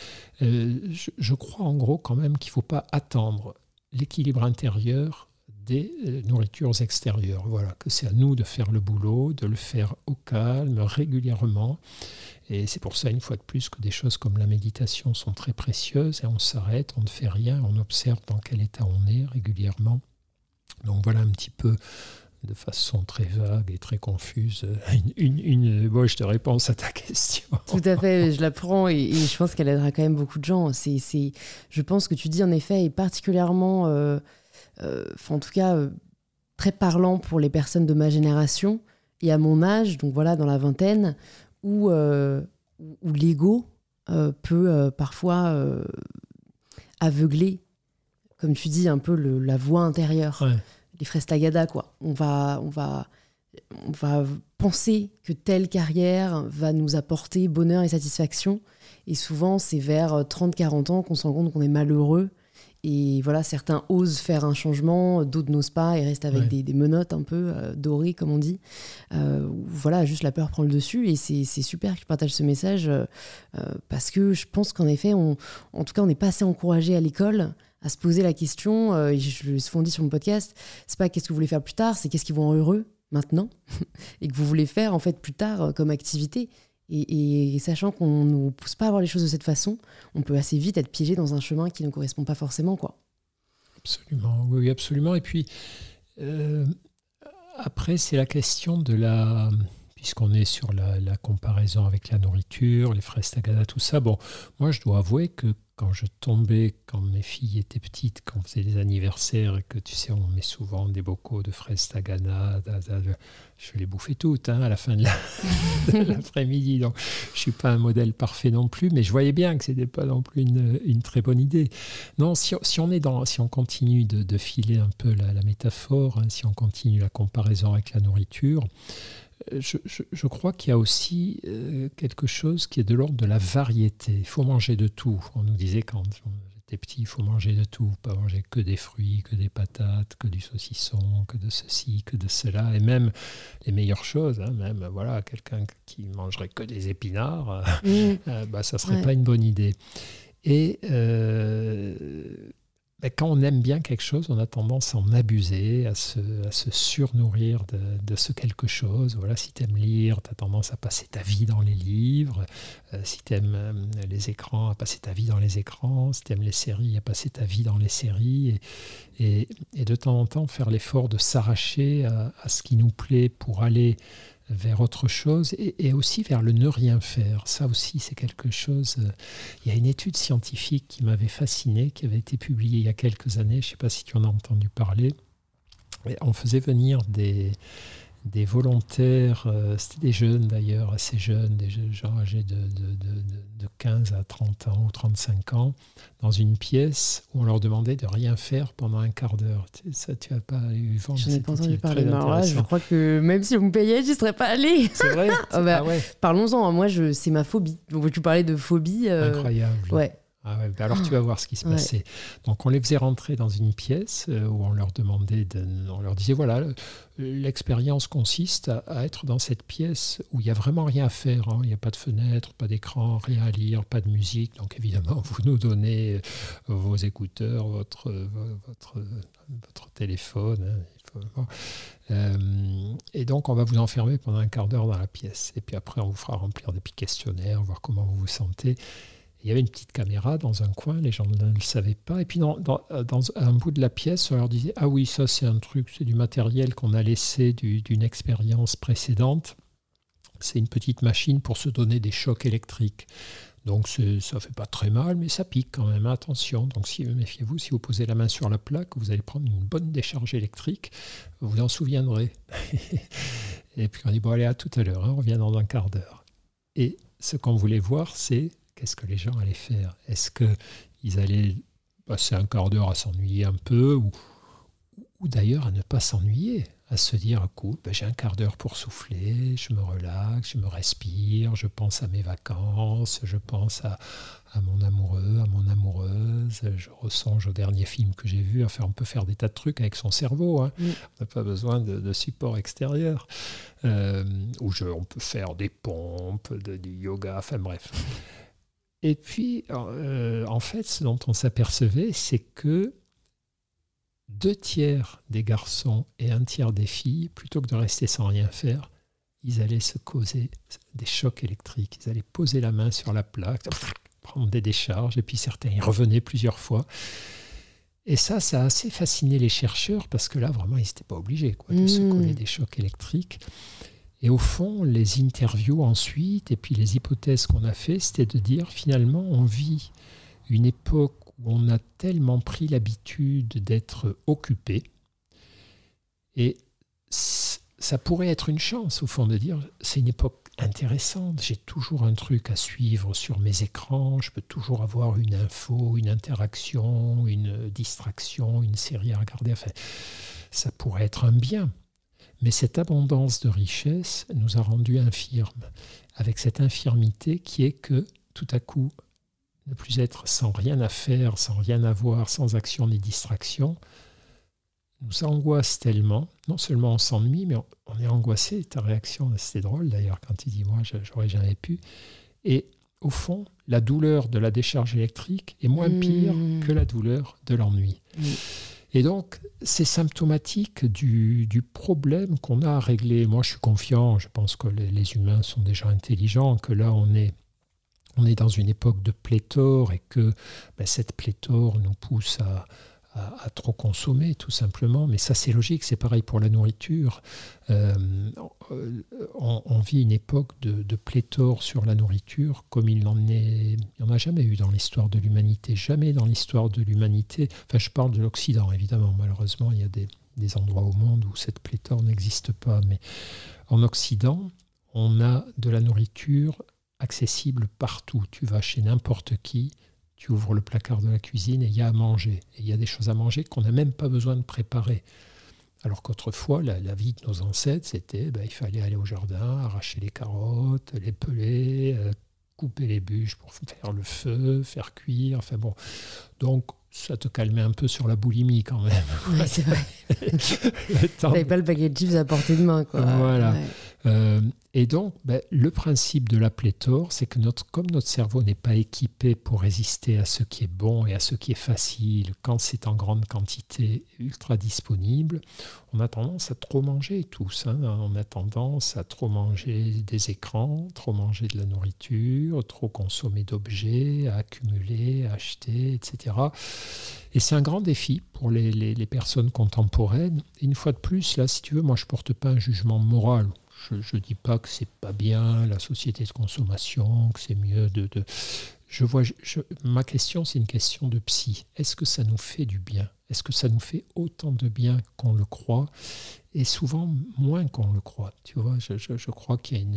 euh, je, crois en gros quand même qu'il ne faut pas attendre l'équilibre intérieur des euh, nourritures extérieures. Voilà, que c'est à nous de faire le boulot, de le faire au calme, régulièrement. Et c'est pour ça, une fois de plus, que des choses comme la méditation sont très précieuses et on s'arrête, on ne fait rien, on observe dans quel état on est régulièrement. Donc voilà un petit peu de façon très vague et très confuse, une, une, une je te réponds à ta question.
Tout à fait, je la prends et, je pense qu'elle aidera quand même beaucoup de gens. C'est, c'est, je pense que tu dis en effet est particulièrement, euh, euh, en tout cas, euh, très parlant pour les personnes de ma génération et à mon âge, donc voilà, dans la vingtaine, où, où l'ego peut parfois aveugler comme tu dis, un peu le, la voix intérieure. Les fraises tagada, quoi. On va, on va on va penser que telle carrière va nous apporter bonheur et satisfaction. Et souvent, c'est vers 30-40 ans qu'on se rend compte qu'on est malheureux. Et voilà, certains osent faire un changement, d'autres n'osent pas et restent avec des, menottes un peu euh, dorées, comme on dit. Euh, voilà, juste la peur prend le dessus. Et c'est super que tu partages ce message euh, parce que je pense qu'en effet, on, en tout cas, on n'est pas assez encouragé à l'école à se poser la question. et je souvent dit sur mon podcast c'est pas qu'est-ce que vous voulez faire plus tard, c'est qu'est-ce qui vous rend heureux maintenant (laughs) et que vous voulez faire en fait plus tard comme activité. Et, sachant qu'on ne nous pousse pas à voir les choses de cette façon, on peut assez vite être piégé dans un chemin qui ne correspond pas forcément. quoi.
Absolument, oui, absolument. Et puis, euh, après, c'est la question de la... Puisqu'on est sur la, comparaison avec la nourriture, les fraises tagada, tout ça, bon, moi je dois avouer que quand je tombais, quand mes filles étaient petites, quand on faisait des anniversaires, que tu sais, on met souvent des bocaux de fraises tagana, je les bouffais toutes hein, à la fin (laughs) de l'après-midi. Donc, je suis pas un modèle parfait non plus, mais je voyais bien que c'était pas non plus une, très bonne idée. Non, si, on continue de, filer un peu la, la métaphore, hein, si on continue la comparaison avec la nourriture, je, crois qu'il y a aussi euh, quelque chose qui est de l'ordre de la variété. Il faut manger de tout. On nous disait quand j'étais petit, il faut manger de tout, pas manger que des fruits, que des patates, que du saucisson, que de ceci, que de cela, et même les meilleures choses. Hein, même voilà, quelqu'un qui mangerait que des épinards, mmh. (laughs) euh, bah, ça serait pas une bonne idée. Et euh, quand on aime bien quelque chose, on a tendance à en abuser, à se, surnourrir de, ce quelque chose. Voilà, si tu aimes lire, tu as tendance à passer ta vie dans les livres. Euh, si tu aimes euh, les écrans, à passer ta vie dans les écrans. Si tu aimes les séries, à passer ta vie dans les séries. Et, de temps en temps, faire l'effort de s'arracher à, ce qui nous plaît pour aller vers autre chose et, aussi vers le ne rien faire. Ça aussi, c'est quelque chose. Euh, il y a une étude scientifique qui m'avait fasciné, qui avait été publiée il y a quelques années. Je ne sais pas si tu en as entendu parler. On faisait venir des, des volontaires, euh, c'était des jeunes d'ailleurs, assez jeunes, des gens âgés de, de, de, 15 à 30 ans ou 35 ans, dans une pièce où on leur demandait de rien faire pendant un quart d'heure. Ça, tu n'as pas eu
vent Je n'ai pas entendu parler, mais je crois que même si vous me payait, je n'y serais pas allé.
C'est vrai (laughs) ah bah, ah
Parlons-en, moi c'est ma phobie. Tu parlais de phobie.
Euh, Incroyable.
Ouais.
Ah bah alors tu vas voir ce qui se passait. Donc on les faisait rentrer dans une pièce euh, où on leur demandait, de, on leur disait voilà, l'expérience consiste à, être dans cette pièce où il n'y a vraiment rien à faire. Hein. Il n'y a pas de fenêtre, pas d'écran, rien à lire, pas de musique. Donc évidemment, vous nous donnez euh, vos écouteurs, votre, votre, votre téléphone. Hein, et donc, on va vous enfermer pendant un quart d'heure dans la pièce. Et puis après, on vous fera remplir des petits questionnaires, voir comment vous vous sentez. Il y avait une petite caméra dans un coin, les gens ne le savaient pas. Et puis dans, dans, un bout de la pièce, on leur disait Ah oui, ça c'est un truc, c'est du matériel qu'on a laissé d'une expérience précédente. C'est une petite machine pour se donner des chocs électriques. Donc ça fait pas très mal, mais ça pique quand même. Attention. Donc si, méfiez-vous, si vous posez la main sur la plaque, vous allez prendre une bonne décharge électrique. Vous vous en souviendrez. (laughs) et puis on dit Bon, allez, à tout à l'heure, hein, on revient dans un quart d'heure. Et ce qu'on voulait voir, c'est qu'est-ce que les gens allaient faire? Est-ce qu'ils allaient passer un quart d'heure à s'ennuyer un peu ou, ou d'ailleurs à ne pas s'ennuyer, à se dire, écoute, ben, j'ai un quart d'heure pour souffler, je me relaxe, je me respire, je pense à mes vacances, je pense à, mon amoureux, à mon amoureuse, je ressonge au dernier film que j'ai vu. Enfin, on peut faire des tas de trucs avec son cerveau. Hein. On n'a pas besoin de, support extérieur. Euh, ou on peut faire des pompes, du yoga, enfin bref. Et puis, euh, en fait, ce dont on s'apercevait, c'est que deux tiers des garçons et un tiers des filles, plutôt que de rester sans rien faire, ils allaient se causer des chocs électriques. Ils allaient poser la main sur la plaque, prendre des décharges, et puis certains y revenaient plusieurs fois. Et ça, ça a assez fasciné les chercheurs, parce que là, vraiment, ils n'étaient pas obligés quoi, de se mmh. coller des chocs électriques. Et au fond, les interviews ensuite, et puis les hypothèses qu'on a fait, c'était de dire finalement, on vit une époque où on a tellement pris l'habitude d'être occupé, et ça pourrait être une chance au fond de dire, c'est une époque intéressante, j'ai toujours un truc à suivre sur mes écrans, je peux toujours avoir une info, une interaction, une distraction, une série à regarder, enfin, ça pourrait être un bien. Mais cette abondance de richesse nous a rendus infirmes, avec cette infirmité qui est que tout à coup, ne plus être sans rien à faire, sans rien à voir, sans action ni distraction, nous angoisse tellement. Non seulement on s'ennuie, mais on est angoissé. Ta réaction, c'était drôle d'ailleurs quand il dit Moi, j'aurais jamais pu. Et au fond, la douleur de la décharge électrique est moins pire mmh. que la douleur de l'ennui. Et donc, c'est symptomatique du, problème qu'on a à régler. Moi, je suis confiant, je pense que les, humains sont déjà intelligents, que là, on est, dans une époque de pléthore et que ben, cette pléthore nous pousse à, à, trop consommer, tout simplement. Mais ça, c'est logique, c'est pareil pour la nourriture. Euh, on, vit une époque de, pléthore sur la nourriture comme il n'en est, en a jamais eu dans l'histoire de l'humanité. Jamais dans l'histoire de l'humanité. Enfin, je parle de l'Occident, évidemment. Malheureusement, il y a des endroits au monde où cette pléthore n'existe pas. Mais en Occident, on a de la nourriture accessible partout. Tu vas chez n'importe qui, tu ouvres le placard de la cuisine et il y a à manger. Et il y a des choses à manger qu'on n'a même pas besoin de préparer. Alors qu'autrefois, la, vie de nos ancêtres, c'était ben, il fallait aller au jardin, arracher les carottes, les peler, euh, couper les bûches pour faire le feu, faire cuire. Enfin bon. Donc, ça te calmait un peu sur la boulimie quand même. (laughs)
Oui, c'est vrai. (laughs) Tu n'avais pas le paquet de chips à portée de main. Quoi.
Voilà. Euh, et donc, ben, le principe de la pléthore, c'est que notre, comme notre cerveau n'est pas équipé pour résister à ce qui est bon et à ce qui est facile, quand c'est en grande quantité ultra disponible, on a tendance à trop manger tous. Hein. On a tendance à trop manger des écrans, trop manger de la nourriture, trop consommer d'objets, à accumuler, à acheter, etc. Et c'est un grand défi pour les, les, les personnes contemporaines. Et une fois de plus, là, si tu veux, moi, je ne porte pas un jugement moral je ne dis pas que c'est pas bien la société de consommation, que c'est mieux de, Je vois, ma question, c'est une question de psy. Est-ce que ça nous fait du bien? Est-ce que ça nous fait autant de bien qu'on le croit? Et souvent moins qu'on le croit. Tu vois, je, crois qu'il y,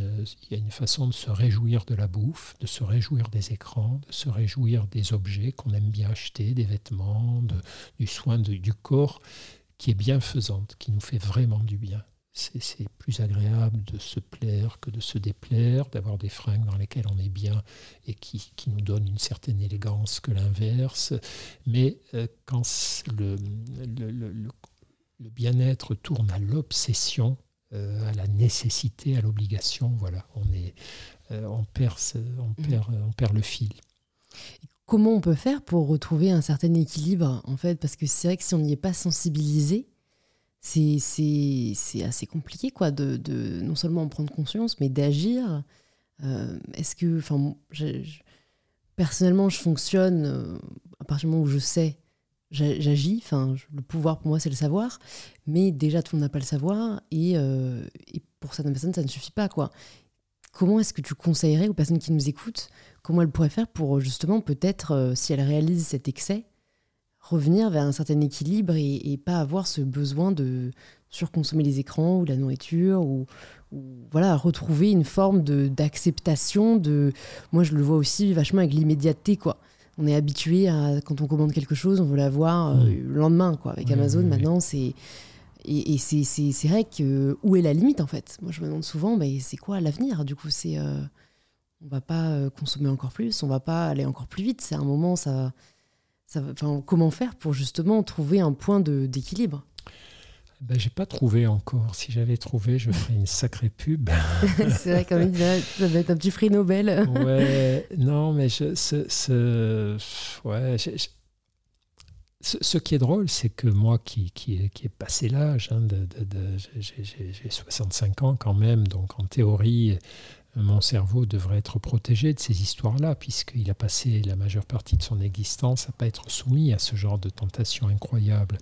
y, a une façon de se réjouir de la bouffe, de se réjouir des écrans, de se réjouir des objets qu'on aime bien acheter, des vêtements, du soin du corps, qui est bienfaisante, qui nous fait vraiment du bien c'est plus agréable de se plaire que de se déplaire, d'avoir des fringues dans lesquelles on est bien et qui, nous donnent une certaine élégance que l'inverse. Mais euh, quand le, bien-être tourne à l'obsession, euh, à la nécessité, à l'obligation, voilà, on, est, euh, on, perd, on, mmh. perd, on perd le fil.
Comment on peut faire pour retrouver un certain équilibre, en fait? Parce que c'est vrai que si on n'y est pas sensibilisé, c'est assez compliqué quoi de, de, non seulement en prendre conscience mais d'agir. Euh, est-ce que enfin personnellement je fonctionne euh, à partir du moment où je sais j'agis enfin le pouvoir pour moi c'est le savoir. Mais déjà tout le monde n'a pas le savoir et, euh, et, pour certaines personnes ça ne suffit pas quoi. Comment est-ce que tu conseillerais aux personnes qui nous écoutent comment elles pourraient faire pour justement peut-être si elles réalisent cet excès revenir vers un certain équilibre et, pas avoir ce besoin de surconsommer les écrans ou la nourriture ou, voilà retrouver une forme de d'acceptation de moi je le vois aussi vachement avec l'immédiateté quoi. On est habitué à quand on commande quelque chose on veut l'avoir euh, le lendemain quoi. Avec Amazon maintenant c'est et, c'est vrai que où est la limite en fait? Moi je me demande souvent mais c'est quoi l'avenir? Du coup c'est euh, on va pas euh, consommer encore plus on va pas aller encore plus vite. C'est un moment ça comment faire pour justement trouver un point d'équilibre?
Ben, j'ai pas trouvé encore. Si j'avais trouvé, je ferais une sacrée pub. (laughs) (laughs)
c'est vrai, comme il ça va être un petit prix Nobel.
ouais, non, mais je, ce, ce, ouais, ce, qui est drôle, c'est que moi qui, qui, qui ai passé l'âge, hein, de, de, j'ai 65 ans quand même, donc en théorie, mon cerveau devrait être protégé de ces histoires-là, puisqu'il a passé la majeure partie de son existence à pas être soumis à ce genre de tentation incroyable.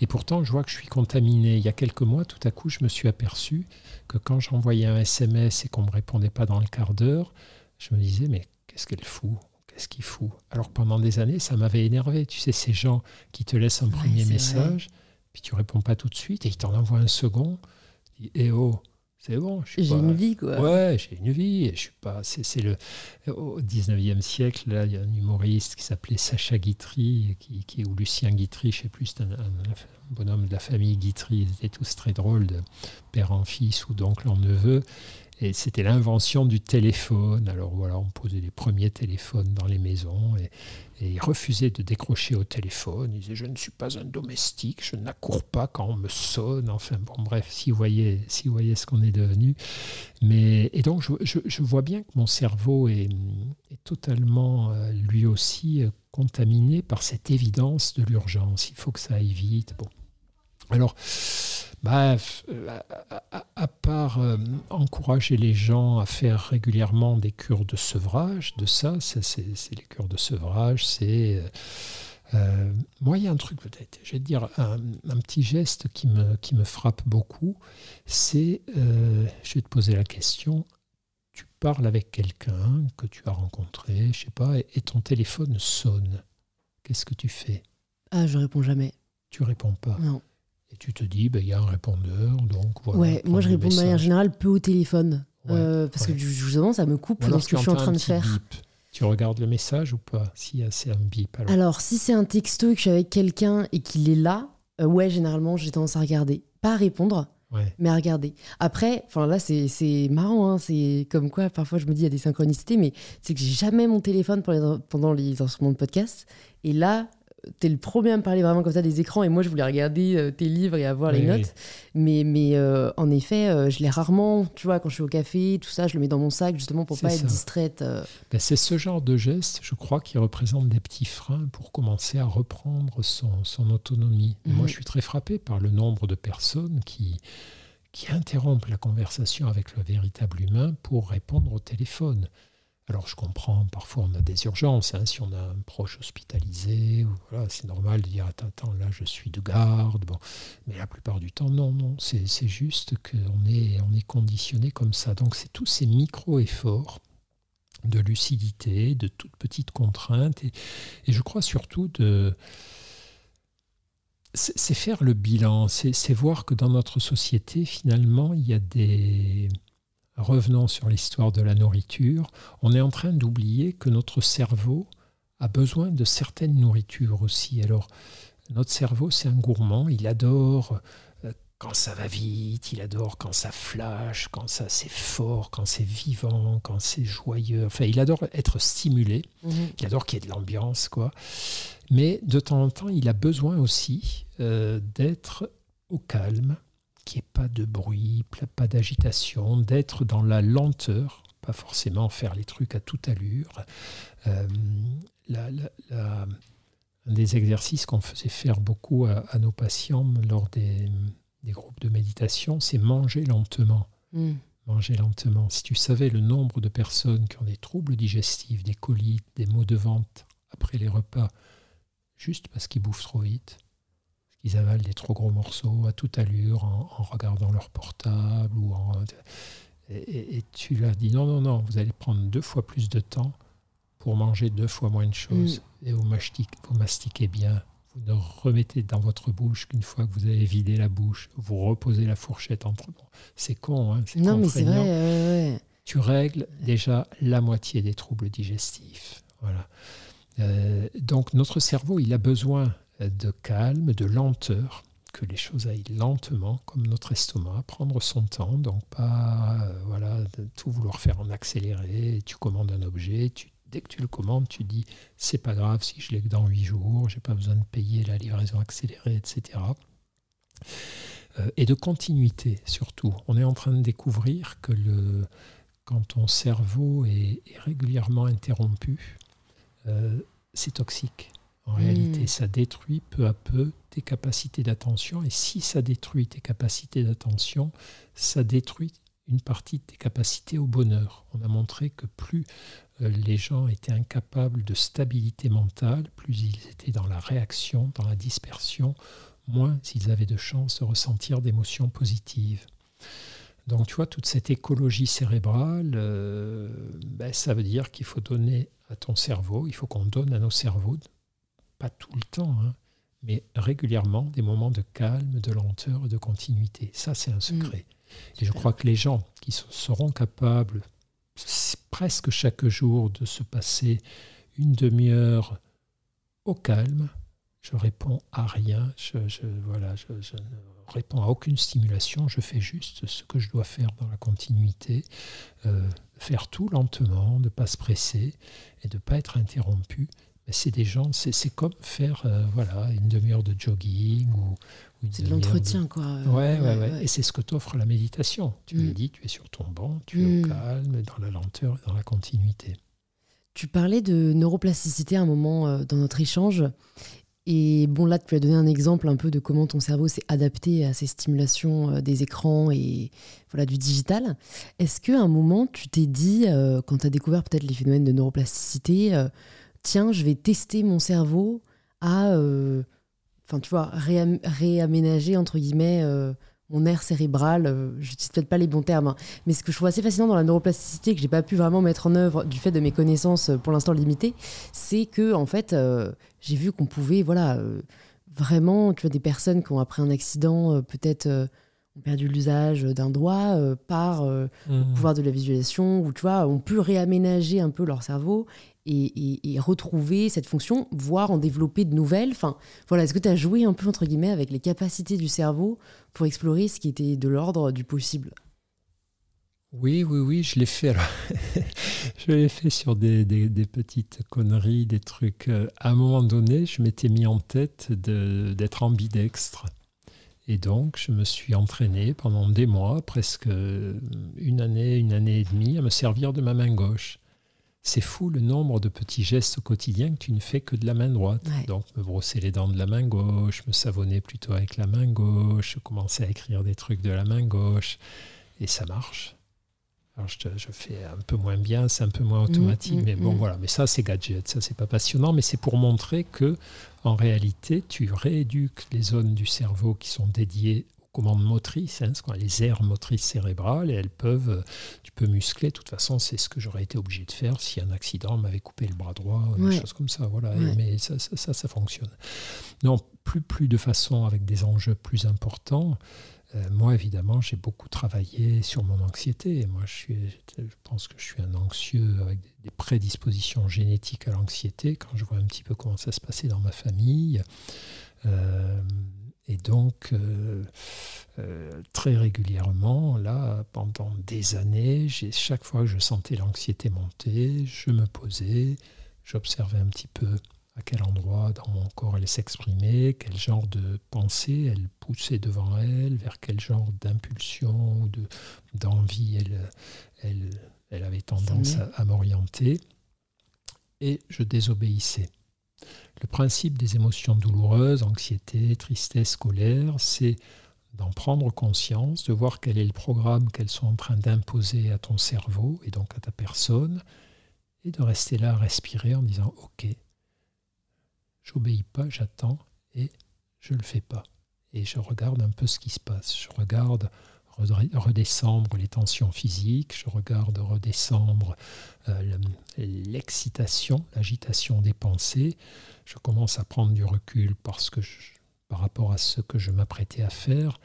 Et pourtant, je vois que je suis contaminé. Il y a quelques mois, tout à coup, je me suis aperçu que quand j'envoyais un SMS et qu'on ne me répondait pas dans le quart d'heure, je me disais, mais qu'est-ce qu'elle fout? Qu'est-ce qu'il fout? Alors pendant des années, ça m'avait énervé. Tu sais, ces gens qui te laissent un premier message, puis tu réponds pas tout de suite, et ils t'en envoient un second. Et oh, C'est bon.
J'ai une vie, quoi.
Ouais, j'ai une vie. Je suis pas. C'est le au 19e siècle. Là, il y a un humoriste qui s'appelait Sacha Guitry, qui, qui, ou Lucien Guitry, je sais plus. C'est un, bonhomme de la famille Guitry. Ils étaient tous très drôles, de père en fils ou d'oncle en neveu. Et c'était l'invention du téléphone. Alors voilà, on posait les premiers téléphones dans les maisons et, et il refusait de décrocher au téléphone. Il disait Je ne suis pas un domestique, je n'accours pas quand on me sonne. Enfin bon, bref, si vous voyez, si vous voyez ce qu'on est devenu. Mais, et donc, je, vois bien que mon cerveau est, est totalement, euh, lui aussi, euh, contaminé par cette évidence de l'urgence. Il faut que ça aille vite. Bon. Alors, Bref, à, part euh, encourager les gens à faire régulièrement des cures de sevrage, de ça, c'est les cures de sevrage, c'est... Euh, euh, moi, il y a un truc peut-être, je vais te dire, un, petit geste qui me, qui me frappe beaucoup, c'est, je vais te poser la question, tu parles avec quelqu'un que tu as rencontré, je sais pas, et, et ton téléphone sonne. Qu'est-ce que tu fais?
Ah, je réponds jamais.
Tu réponds pas?
Non.
Et tu te dis, ben, il y a un répondeur, donc voilà.
Ouais, moi je réponds de manière générale peu au téléphone. Euh, parce que justement, ça me coupe dans ce que je suis en train de faire.
Tu regardes le message ou pas Si c'est un bip.
Alors, si c'est un texto et que je suis avec quelqu'un et qu'il est là, euh, ouais, généralement, j'ai tendance à regarder. Pas à répondre, mais à regarder. Après, enfin là, c'est marrant. Hein, c'est comme quoi, parfois, je me dis, il y a des synchronicités, mais c'est que j'ai jamais mon téléphone pendant les instruments de podcast. Et là, t'es le premier à me parler vraiment comme ça des écrans et moi je voulais regarder euh, tes livres et avoir les notes. mais mais euh, en effet euh, je l'ai rarement tu vois quand je suis au café tout ça je le mets dans mon sac justement pour pas être distraite
ben, c'est ce genre de geste je crois qui représente des petits freins pour commencer à reprendre son, son autonomie. Moi mhm. je suis très frappé par le nombre de personnes qui qui interrompent la conversation avec le véritable humain pour répondre au téléphone alors je comprends, parfois on a des urgences, hein, si on a un proche hospitalisé, c'est normal de dire attends, attends, là je suis de garde, bon. mais la plupart du temps non, non, c'est juste qu'on est, on est conditionné comme ça. Donc c'est tous ces micro-efforts de lucidité, de toutes petites contraintes, et je crois surtout de... C'est faire le bilan, c'est voir que dans notre société, finalement, il y a des revenons sur l'histoire de la nourriture, on est en train d'oublier que notre cerveau a besoin de certaines nourritures aussi. Alors, notre cerveau, c'est un gourmand, il adore euh, quand ça va vite, il adore quand ça flash, quand ça c'est fort, quand c'est vivant, quand c'est joyeux. Enfin, il adore être stimulé, mhm. il adore qu'il y ait de l'ambiance, quoi. Mais de temps en temps, il a besoin aussi euh, d'être au calme, qu'il n'y ait pas de bruit, pas d'agitation, d'être dans la lenteur, pas forcément faire les trucs à toute allure. Euh, un des exercices qu'on faisait faire beaucoup à, nos patients lors des, groupes de méditation, c'est manger lentement. Hmm. Manger lentement. Si tu savais le nombre de personnes qui ont des troubles digestifs, des colites, des maux de ventre après les repas, juste parce qu'ils bouffent trop vite, ils avalent des trop gros morceaux à toute allure en, regardant leur portable ou en, et, tu leur dis non, non, non, vous allez prendre deux fois plus de temps pour manger deux fois moins de choses mm. et vous mastiquez, vous mastiquez bien. Vous ne remettez dans votre bouche qu'une fois que vous avez vidé la bouche, vous reposez la fourchette entre. c'est con, hein,
Non, mais c'est vrai.
Tu règles déjà la moitié des troubles digestifs. Voilà. Euh, donc notre cerveau, il a besoin de calme, de lenteur, que les choses aillent lentement, comme notre estomac, prendre son temps, donc pas euh, voilà, tout vouloir faire en accéléré. Tu commandes un objet, dès que tu le commandes, tu dis c'est pas grave si je l'ai que dans huit jours, j'ai pas besoin de payer la livraison accélérée, etc. Euh, et de continuité surtout. On est en train de découvrir que le, quand ton cerveau est, régulièrement interrompu, euh, c'est toxique. En réalité, hmm. ça détruit peu à peu tes capacités d'attention. Et si ça détruit tes capacités d'attention, ça détruit une partie de tes capacités au bonheur. On a montré que plus euh, les gens étaient incapables de stabilité mentale, plus ils étaient dans la réaction, dans la dispersion, moins ils avaient de chances de ressentir d'émotions positives. Donc tu vois, toute cette écologie cérébrale, euh, ben, ça veut dire qu'il faut donner à ton cerveau, il faut qu'on donne à nos cerveaux pas tout le temps, hein, mais régulièrement des moments de calme, de lenteur, de continuité. Ça, c'est un secret. Et je crois que les gens qui seront capables presque chaque jour de se passer une demi-heure au calme, je réponds à rien, je, voilà, je, ne réponds à aucune stimulation, je fais juste ce que je dois faire dans la continuité, euh, faire tout lentement, ne pas se presser et de ne pas être interrompu. C'est des gens, c'est comme faire euh, voilà, une demi-heure de jogging ou,
c'est de l'entretien, quoi.
Ouais, ouais, ouais, Et c'est ce que t'offre la méditation. Tu mm. médites, tu es sur ton banc, tu es au mm. calme, dans la lenteur, dans la continuité.
Tu parlais de neuroplasticité à un moment euh, dans notre échange. Et bon, là, tu as donné un exemple un peu de comment ton cerveau s'est adapté à ces stimulations euh, des écrans et voilà du digital. Est-ce qu'à un moment, tu t'es dit, euh, quand tu as découvert peut-être les phénomènes de neuroplasticité, tiens, je vais tester mon cerveau à enfin tu vois, réaménager entre guillemets euh, mon air cérébral. Euh, je n'utilise peut-être pas les bons termes, hein. mais ce que je trouve assez fascinant dans la neuroplasticité que j'ai pas pu vraiment mettre en œuvre du fait de mes connaissances euh, pour l'instant limitées, c'est que en fait, j'ai vu qu'on pouvait, voilà, vraiment, tu vois, des personnes qui ont après un accident, peut-être ont perdu l'usage d'un doigt par le mmh. pouvoir de la visualisation, ou tu vois, ont pu réaménager un peu leur cerveau et, retrouver cette fonction, voire en développer de nouvelles. Enfin, voilà, est-ce que tu as joué un peu entre guillemets avec les capacités du cerveau pour explorer ce qui était de l'ordre du possible?
Oui, oui, oui, je l'ai fait. (laughs) je l'ai fait sur des, petites conneries, des trucs. Euh, à un moment donné, je m'étais mis en tête d'être ambidextre. Et donc, je me suis entraîné pendant des mois, presque une année, une année et demie, à me servir de ma main gauche c'est fou le nombre de petits gestes au quotidien que tu ne fais que de la main droite. Donc, me brosser les dents de la main gauche, me savonner plutôt avec la main gauche, commencer à écrire des trucs de la main gauche, et ça marche. Alors, je, fais un peu moins bien, c'est un peu moins automatique, mmh, mais bon, mmh. voilà. Mais ça, c'est gadget, ça, c'est pas passionnant, mais c'est pour montrer que, en réalité, tu rééduques les zones du cerveau qui sont dédiées commandes motrices, hein, les aires motrices cérébrales, et elles peuvent, tu peux muscler. De toute façon, c'est ce que j'aurais été obligé de faire si un accident m'avait coupé le bras droit, des choses comme ça. Voilà. Mais ça ça, ça, fonctionne. Non, plus, plus de façon avec des enjeux plus importants. Euh, moi, évidemment, j'ai beaucoup travaillé sur mon anxiété. Moi, je, suis, je pense que je suis un anxieux avec des prédispositions génétiques à l'anxiété. Quand je vois un petit peu comment ça se passait dans ma famille, euh, et donc, euh, euh, très régulièrement, là, pendant des années, chaque fois que je sentais l'anxiété monter, je me posais, j'observais un petit peu à quel endroit dans mon corps elle s'exprimait, quel genre de pensée elle poussait devant elle, vers quel genre d'impulsion ou d'envie elle, elle, elle, avait tendance à m'orienter. Et je désobéissais. Le principe des émotions douloureuses, anxiété, tristesse, colère, c'est d'en prendre conscience, de voir quel est le programme qu'elles sont en train d'imposer à ton cerveau et donc à ta personne, et de rester là à respirer en disant Ok, j'obéis pas, j'attends et je le fais pas. Et je regarde un peu ce qui se passe. Je regarde redescendre les tensions physiques, je regarde redescendre euh, l'excitation, l'agitation des pensées. Je commence à prendre du recul parce que par rapport à ce que je m'apprêtais à faire.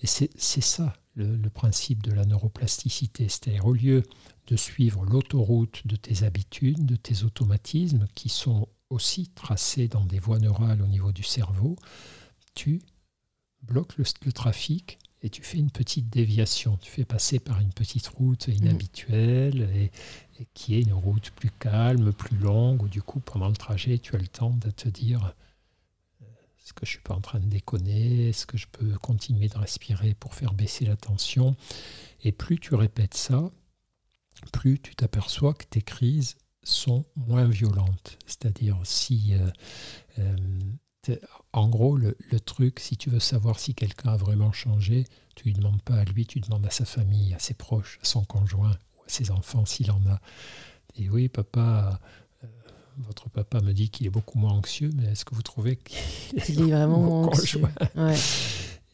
Et c'est ça le, principe de la neuroplasticité. C'est-à-dire au lieu de suivre l'autoroute de tes habitudes, de tes automatismes qui sont aussi tracés dans des voies neurales au niveau du cerveau, tu bloques le trafic et tu fais une petite déviation. Tu fais passer par une petite route inhabituelle et, qui est une route plus calme, plus longue, où du coup, pendant le trajet, tu as le temps de te dire euh, est-ce que je ne suis pas en train de déconner? Est-ce que je peux continuer de respirer pour faire baisser la tension? Et plus tu répètes ça, plus tu t'aperçois que tes crises sont moins violentes. C'est-à-dire si euh, euh, en gros, le, truc, si tu veux savoir si quelqu'un a vraiment changé, tu ne lui demandes pas à lui, tu demandes à sa famille, à ses proches, à son conjoint ou à ses enfants s'il en a. Et oui, papa, euh, votre papa me dit qu'il est beaucoup moins anxieux, mais est-ce que vous trouvez qu'il (laughs)
est, vraiment anxieux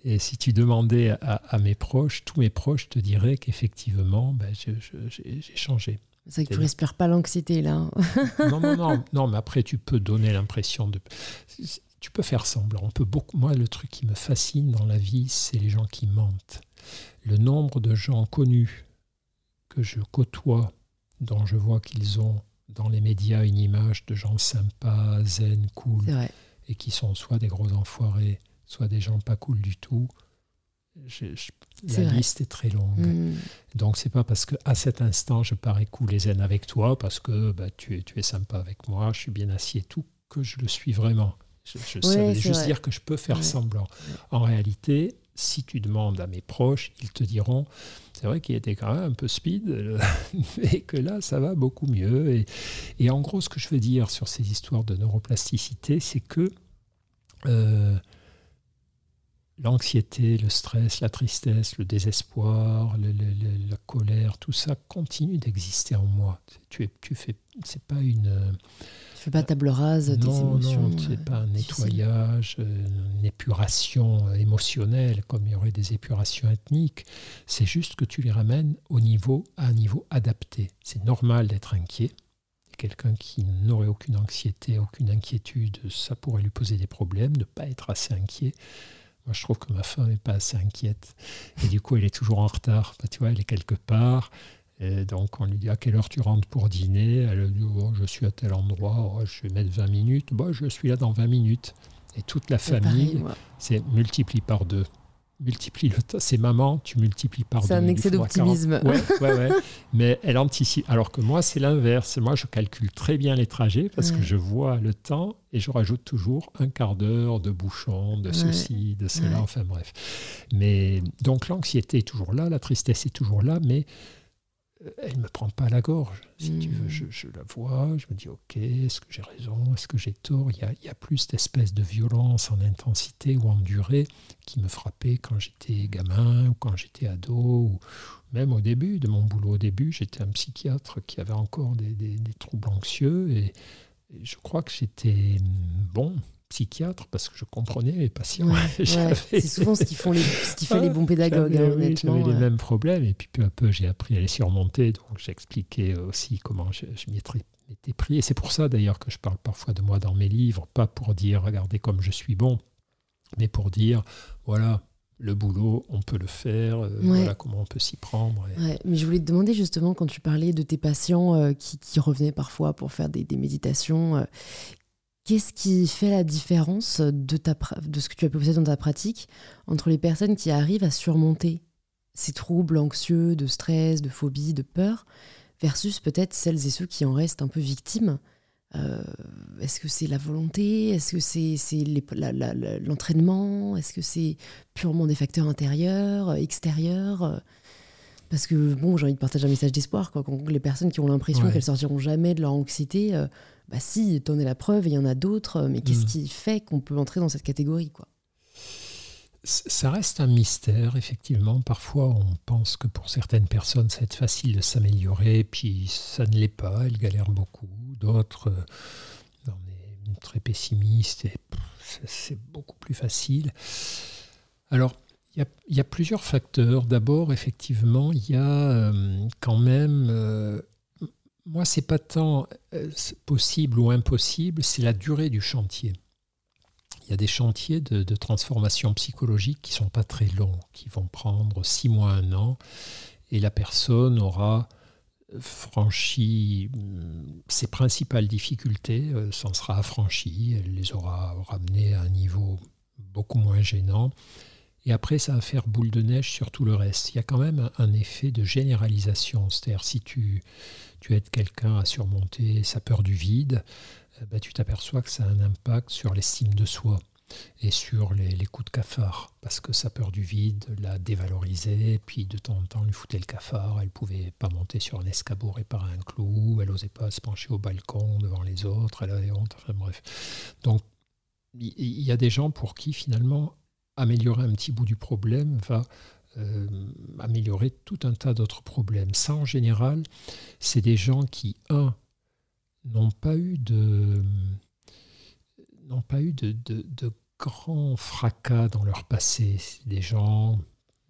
Et si tu demandais à, mes proches, tous mes proches te diraient qu'effectivement, ben, j'ai changé.
C'est vrai que tu respires pas l'anxiété là.
non, non, non, non, mais après tu peux donner l'impression de tu peux faire semblant. On peut beaucoup. Moi, le truc qui me fascine dans la vie, c'est les gens qui mentent. Le nombre de gens connus que je côtoie, dont je vois qu'ils ont dans les médias une image de gens sympas, zen, cool, et qui sont soit des gros enfoirés, soit des gens pas cool du tout. la liste est très longue. Mm. Donc c'est pas parce qu'à cet instant je parais cool et zen avec toi, parce que bah, tu, es, tu es sympa avec moi, je suis bien assis et tout, que je le suis vraiment. Je, je juste dire que je peux faire semblant. En réalité, si tu demandes à mes proches, ils te diront, c'est vrai qu'il était quand même un peu speed, (laughs) mais que là, ça va beaucoup mieux. Et, en gros, ce que je veux dire sur ces histoires de neuroplasticité, c'est que euh, l'anxiété, le stress, la tristesse, le désespoir, la colère, tout ça continue d'exister en moi. Tu, tu fais, c'est pas une
fais pas table rase des émotions.
Non, c'est pas un nettoyage, euh, une épuration euh, émotionnelle comme il y aurait des épurations ethniques. C'est juste que tu les ramènes au niveau, à un niveau adapté. C'est normal d'être inquiet. Quelqu'un qui n'aurait aucune anxiété, aucune inquiétude, ça pourrait lui poser des problèmes, de ne pas être assez inquiet. Moi, je trouve que ma femme n'est pas assez inquiète. Et du coup, elle est toujours en retard. Bah, tu vois, elle est quelque part. Et donc on lui dit à quelle heure tu rentres pour dîner? Elle dit oh, je suis à tel endroit, oh, je vais mettre 20 minutes, bah, je suis là dans 20 minutes. Et toute la famille, c'est multiplie par deux. Multiplie le temps. C'est maman, tu multiplies par deux.
C'est un excès d'optimisme.
Ouais, ouais, ouais. (laughs) Mais elle anticipe. Alors que moi, c'est l'inverse. Moi, je calcule très bien les trajets parce que je vois le temps et je rajoute toujours un quart d'heure de bouchon, de ceci, de cela. Enfin bref. Mais donc l'anxiété est toujours là, la tristesse est toujours là, mais elle ne me prend pas à la gorge, si tu veux. Hmm. Je, la vois, je me dis, ok, est-ce que j'ai raison, est-ce que j'ai tort? Il y, a, il y a, plus d'espèces de violence en intensité ou en durée qui me frappait quand j'étais gamin ou quand j'étais ado, ou même au début de mon boulot. Au début, j'étais un psychiatre qui avait encore des, des, troubles anxieux et, et je crois que j'étais bon psychiatre parce que je comprenais les patients. (laughs)
c'est souvent ce qui, font les, ce qui fait les bons (laughs) pédagogues. Hein,
j'avais les mêmes problèmes et puis peu à peu j'ai appris à les surmonter. Donc j'expliquais aussi comment je, je m'y étais pris. Et c'est pour ça d'ailleurs que je parle parfois de moi dans mes livres, pas pour dire regardez comme je suis bon, mais pour dire voilà, le boulot, on peut le faire, euh, voilà comment on peut s'y prendre.
mais je voulais te demander justement, quand tu parlais de tes patients euh, qui, qui, revenaient parfois pour faire des, des méditations, euh, Qu'est-ce qui fait la différence de, ce que tu as pu observer dans ta pratique entre les personnes qui arrivent à surmonter ces troubles anxieux, de stress, de phobie, de peur, versus peut-être celles et ceux qui en restent un peu victimes? Euh, Est-ce que c'est la volonté? Est-ce que c'est l'entraînement? Est-ce que c'est purement des facteurs intérieurs, extérieurs? Parce que bon, j'ai envie de partager un message d'espoir. Quoi. les personnes qui ont l'impression qu'elles sortiront jamais de leur anxiété, euh, bah si, t'en es la preuve, il y en a d'autres, mais qu'est-ce mm. qui fait qu'on peut entrer dans cette catégorie quoi?
Ça reste un mystère, effectivement. Parfois, on pense que pour certaines personnes, ça va être facile de s'améliorer, puis ça ne l'est pas, elles galèrent beaucoup. D'autres, euh, on est très pessimistes et c'est beaucoup plus facile. Alors, il y, a, plusieurs facteurs. D'abord, effectivement, il y a euh, quand même euh, moi, c'est pas tant euh, possible ou impossible, c'est la durée du chantier. Il y a des chantiers de, transformation psychologique qui sont pas très longs, qui vont prendre six mois, un an, et la personne aura franchi mm, ses principales difficultés, euh, s'en sera affranchie, elle les aura ramenées à un niveau beaucoup moins gênant. Et après, ça va faire boule de neige sur tout le reste. Il y a quand même un effet de généralisation. C'est-à-dire, si tu, tu aides quelqu'un à surmonter sa peur du vide, euh, bah, tu t'aperçois que ça a un impact sur l'estime de soi et sur les, coups de cafard, parce que sa peur du vide l'a dévalorisée, puis de temps en temps lui foutait le cafard, elle pouvait pas monter sur un escabeau réparer un clou, elle n'osait pas se pencher au balcon devant les autres, elle avait honte, enfin bref. Donc il y a des gens pour qui finalement améliorer un petit bout du problème va euh, améliorer tout un tas d'autres problèmes. Ça, en général, c'est des gens qui, un, n'ont pas eu de grands fracas dans leur passé. Des gens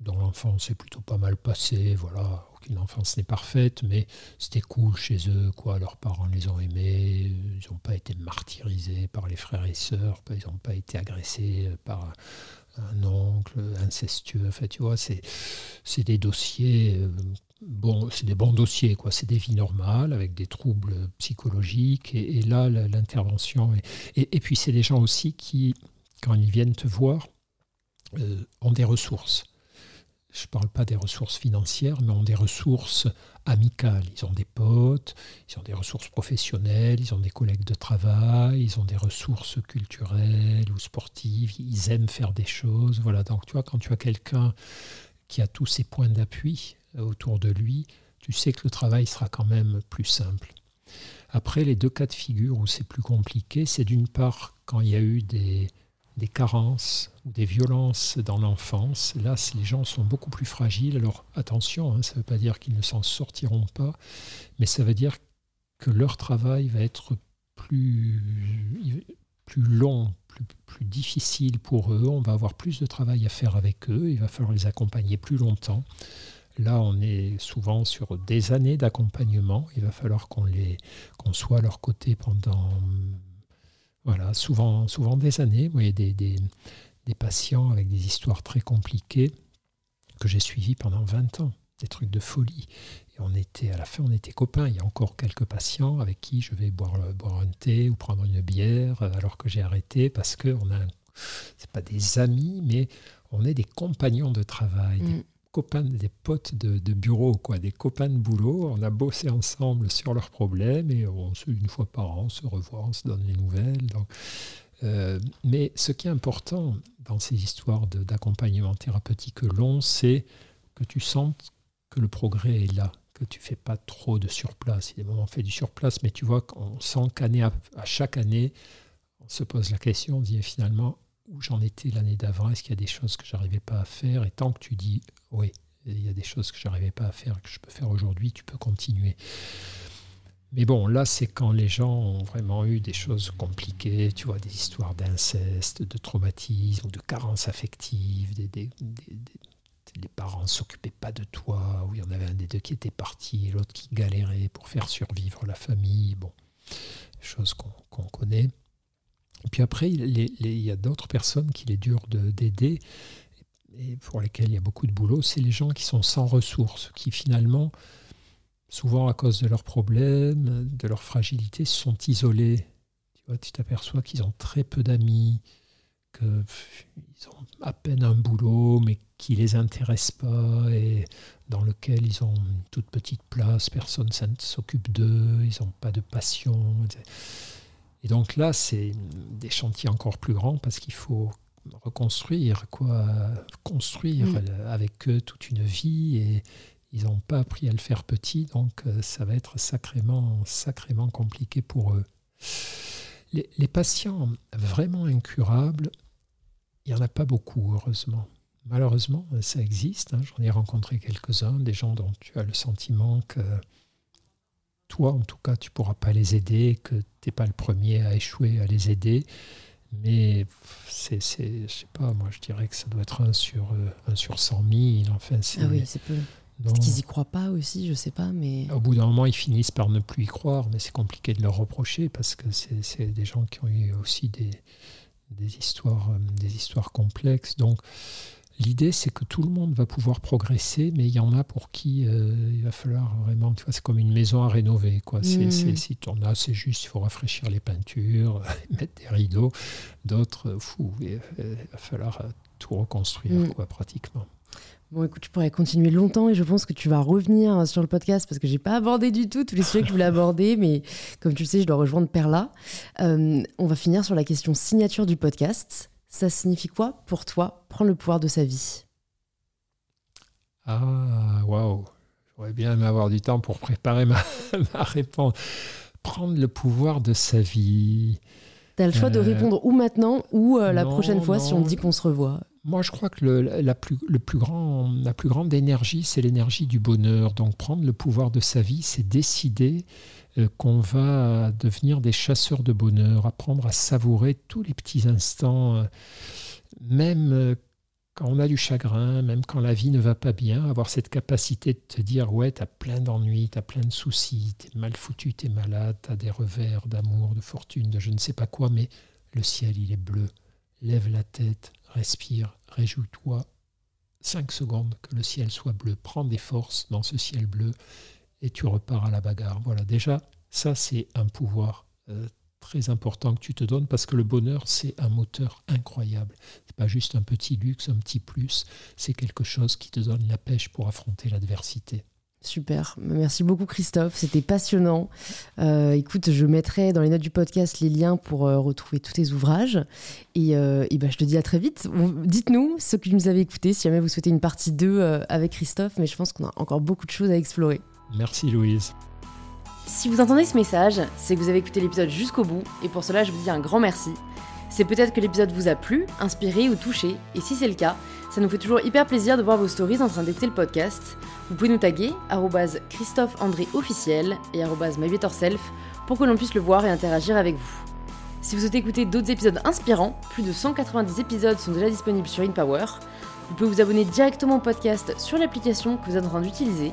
dont l'enfance est plutôt pas mal passée, voilà, aucune enfance n'est parfaite, mais c'était cool chez eux, quoi. Leurs parents les ont aimés, ils n'ont pas été martyrisés par les frères et sœurs, ils n'ont pas été agressés par un oncle incestueux. En fait, tu vois, c'est des dossiers. Euh, bon, c'est des bons dossiers, quoi. C'est des vies normales avec des troubles psychologiques. Et, là, l'intervention. Et, puis, c'est des gens aussi qui, quand ils viennent te voir, euh, ont des ressources je ne parle pas des ressources financières, mais ont des ressources amicales. Ils ont des potes, ils ont des ressources professionnelles, ils ont des collègues de travail, ils ont des ressources culturelles ou sportives, ils aiment faire des choses. Voilà, donc tu vois, quand tu as quelqu'un qui a tous ces points d'appui euh, autour de lui, tu sais que le travail sera quand même plus simple. Après, les deux cas de figure où c'est plus compliqué, c'est d'une part quand il y a eu des, des carences ou des violences dans l'enfance, là, les gens sont beaucoup plus fragiles. Alors attention, hein, ça ne veut pas dire qu'ils ne s'en sortiront pas, mais ça veut dire que leur travail va être plus, plus long, plus, difficile pour eux. On va avoir plus de travail à faire avec eux. Il va falloir les accompagner plus longtemps. Là, on est souvent sur des années d'accompagnement. Il va falloir qu'on qu'on soit à leur côté pendant voilà, souvent, souvent des années. Vous voyez, des, patients avec des histoires très compliquées que j'ai suivis pendant 20 ans, des trucs de folie. Et on était, à la fin, on était copains. Il y a encore quelques patients avec qui je vais boire, boire un thé ou prendre une bière alors que j'ai arrêté parce que on a, c'est pas des amis, mais on est des compagnons de travail, mm copains, des potes de, bureau, quoi, des copains de boulot. On a bossé ensemble sur leurs problèmes et on, une fois par an, on se revoit, on se donne les nouvelles. Euh, mais ce qui est important dans ces histoires d'accompagnement thérapeutique long, c'est que tu sentes que le progrès est là, que tu fais pas trop de surplace. Il y a des moments on fait du surplace, mais tu vois qu'on sent qu'année à, à, chaque année, on se pose la question, on dit finalement, où j'en étais l'année d'avant, est-ce qu'il y a des choses que j'arrivais pas à faire? Et tant que tu dis oui, il y a des choses que j'arrivais pas à faire que je peux faire aujourd'hui, tu peux continuer. Mais bon, là, c'est quand les gens ont vraiment eu des choses compliquées, tu vois, des histoires d'inceste, de traumatisme, de carence affective, des, parents ne s'occupaient pas de toi, ou il y en avait un des deux qui était parti, l'autre qui galérait pour faire survivre la famille, bon, choses qu'on connaît. Puis après, il, y a d'autres personnes qu'il est dur d'aider et pour lesquelles il y a beaucoup de boulot, c'est les gens qui sont sans ressources, qui finalement, souvent à cause de leurs problèmes, de leur fragilité, sont isolés. Tu vois, tu t'aperçois qu'ils ont très peu d'amis, qu'ils ont à peine un boulot, mais qui les intéresse pas et dans lequel ils ont une toute petite place, personne ne s'occupe d'eux, ils n'ont pas de passion. Et donc là, c'est des chantiers encore plus grands parce qu'il faut reconstruire, quoi, construire mm. avec eux toute une vie et ils n'ont pas appris à le faire petit, donc euh, ça va être sacrément, sacrément compliqué pour eux. Les, patients vraiment incurables, il n'y en a pas beaucoup, heureusement. Malheureusement, ça existe. Hein. J'en ai rencontré quelques-uns, des gens dont tu as le sentiment que toi, en tout cas, tu ne pourras pas les aider, que tu n'es pas le premier à échouer à les aider. Mais c'est, je sais pas, moi je dirais que ça doit être un sur, euh, un sur 100 000. Enfin,
ah oui, c'est peu. Peut-être qu'ils y croient pas aussi, je sais pas, mais...
Au bout d'un moment, ils finissent par ne plus y croire, mais c'est compliqué de leur reprocher parce que c'est, des gens qui ont eu aussi des, des, histoires, euh, des histoires complexes. Donc, L'idée, c'est que tout le monde va pouvoir progresser, mais il y en a pour qui euh, il va falloir vraiment, tu vois, c'est comme une maison à rénover. Quoi. C'est, mm. si tu en as, c'est juste, il faut rafraîchir les peintures, (laughs) mettre des rideaux. D'autres, fou, il va falloir euh, tout reconstruire, mm. quoi, pratiquement.
Bon, écoute, je pourrais continuer longtemps et je pense que tu vas revenir sur le podcast parce que j'ai pas abordé du tout tous les sujets que je voulais aborder, (laughs) mais comme tu le sais, je dois rejoindre Perla. Euh, on va finir sur la question signature du podcast. Ça signifie quoi pour toi prendre le pouvoir de sa vie?
Ah, waouh J'aurais bien aimé avoir du temps pour préparer ma, (laughs) réponse. Prendre le pouvoir de sa vie.
Tu as le choix de euh, répondre ou maintenant ou euh, la prochaine fois si on dit qu'on se revoit.
Moi, je crois que le, la, plus, le plus grand, la plus grande énergie, c'est l'énergie du bonheur. Donc, prendre le pouvoir de sa vie, c'est décider qu'on va devenir des chasseurs de bonheur, apprendre à savourer tous les petits instants, euh, même euh, quand on a du chagrin, même quand la vie ne va pas bien, avoir cette capacité de te dire ouais, tu as plein d'ennuis, tu as plein de soucis, tu es mal foutu, tu es malade, tu as des revers d'amour, de fortune, de je ne sais pas quoi, mais le ciel, il est bleu. lève la tête, respire, réjouis-toi. Cinq secondes que le ciel soit bleu, prends des forces dans ce ciel bleu et tu repars à la bagarre. Voilà, déjà, ça c'est un pouvoir euh, très important que tu te donnes parce que le bonheur, c'est un moteur incroyable. C'est pas juste un petit luxe, un petit plus, c'est quelque chose qui te donne la pêche pour affronter l'adversité.
Super, merci beaucoup Christophe, c'était passionnant. Euh, écoute, je mettrai dans les notes du podcast les liens pour euh, retrouver tous tes ouvrages. Et, bah, je te dis à très vite. Dites-nous, ceux qui nous avez écoutés, si jamais vous souhaitez une partie 2 avec Christophe, mais je pense qu'on a encore beaucoup de choses à explorer.
Merci Louise.
Si vous entendez ce message, c'est que vous avez écouté l'épisode jusqu'au bout, et pour cela je vous dis un grand merci. C'est peut-être que l'épisode vous a plu, inspiré ou touché, et si c'est le cas, ça nous fait toujours hyper plaisir de voir vos stories en train d'écouter le podcast. Vous pouvez nous taguer Christophe André officiel et mybetterself pour que l'on puisse le voir et interagir avec vous. Si vous souhaitez écouter d'autres épisodes inspirants, plus de 190 épisodes sont déjà disponibles sur InPower. Vous pouvez vous abonner directement au podcast sur l'application que vous êtes en train d'utiliser.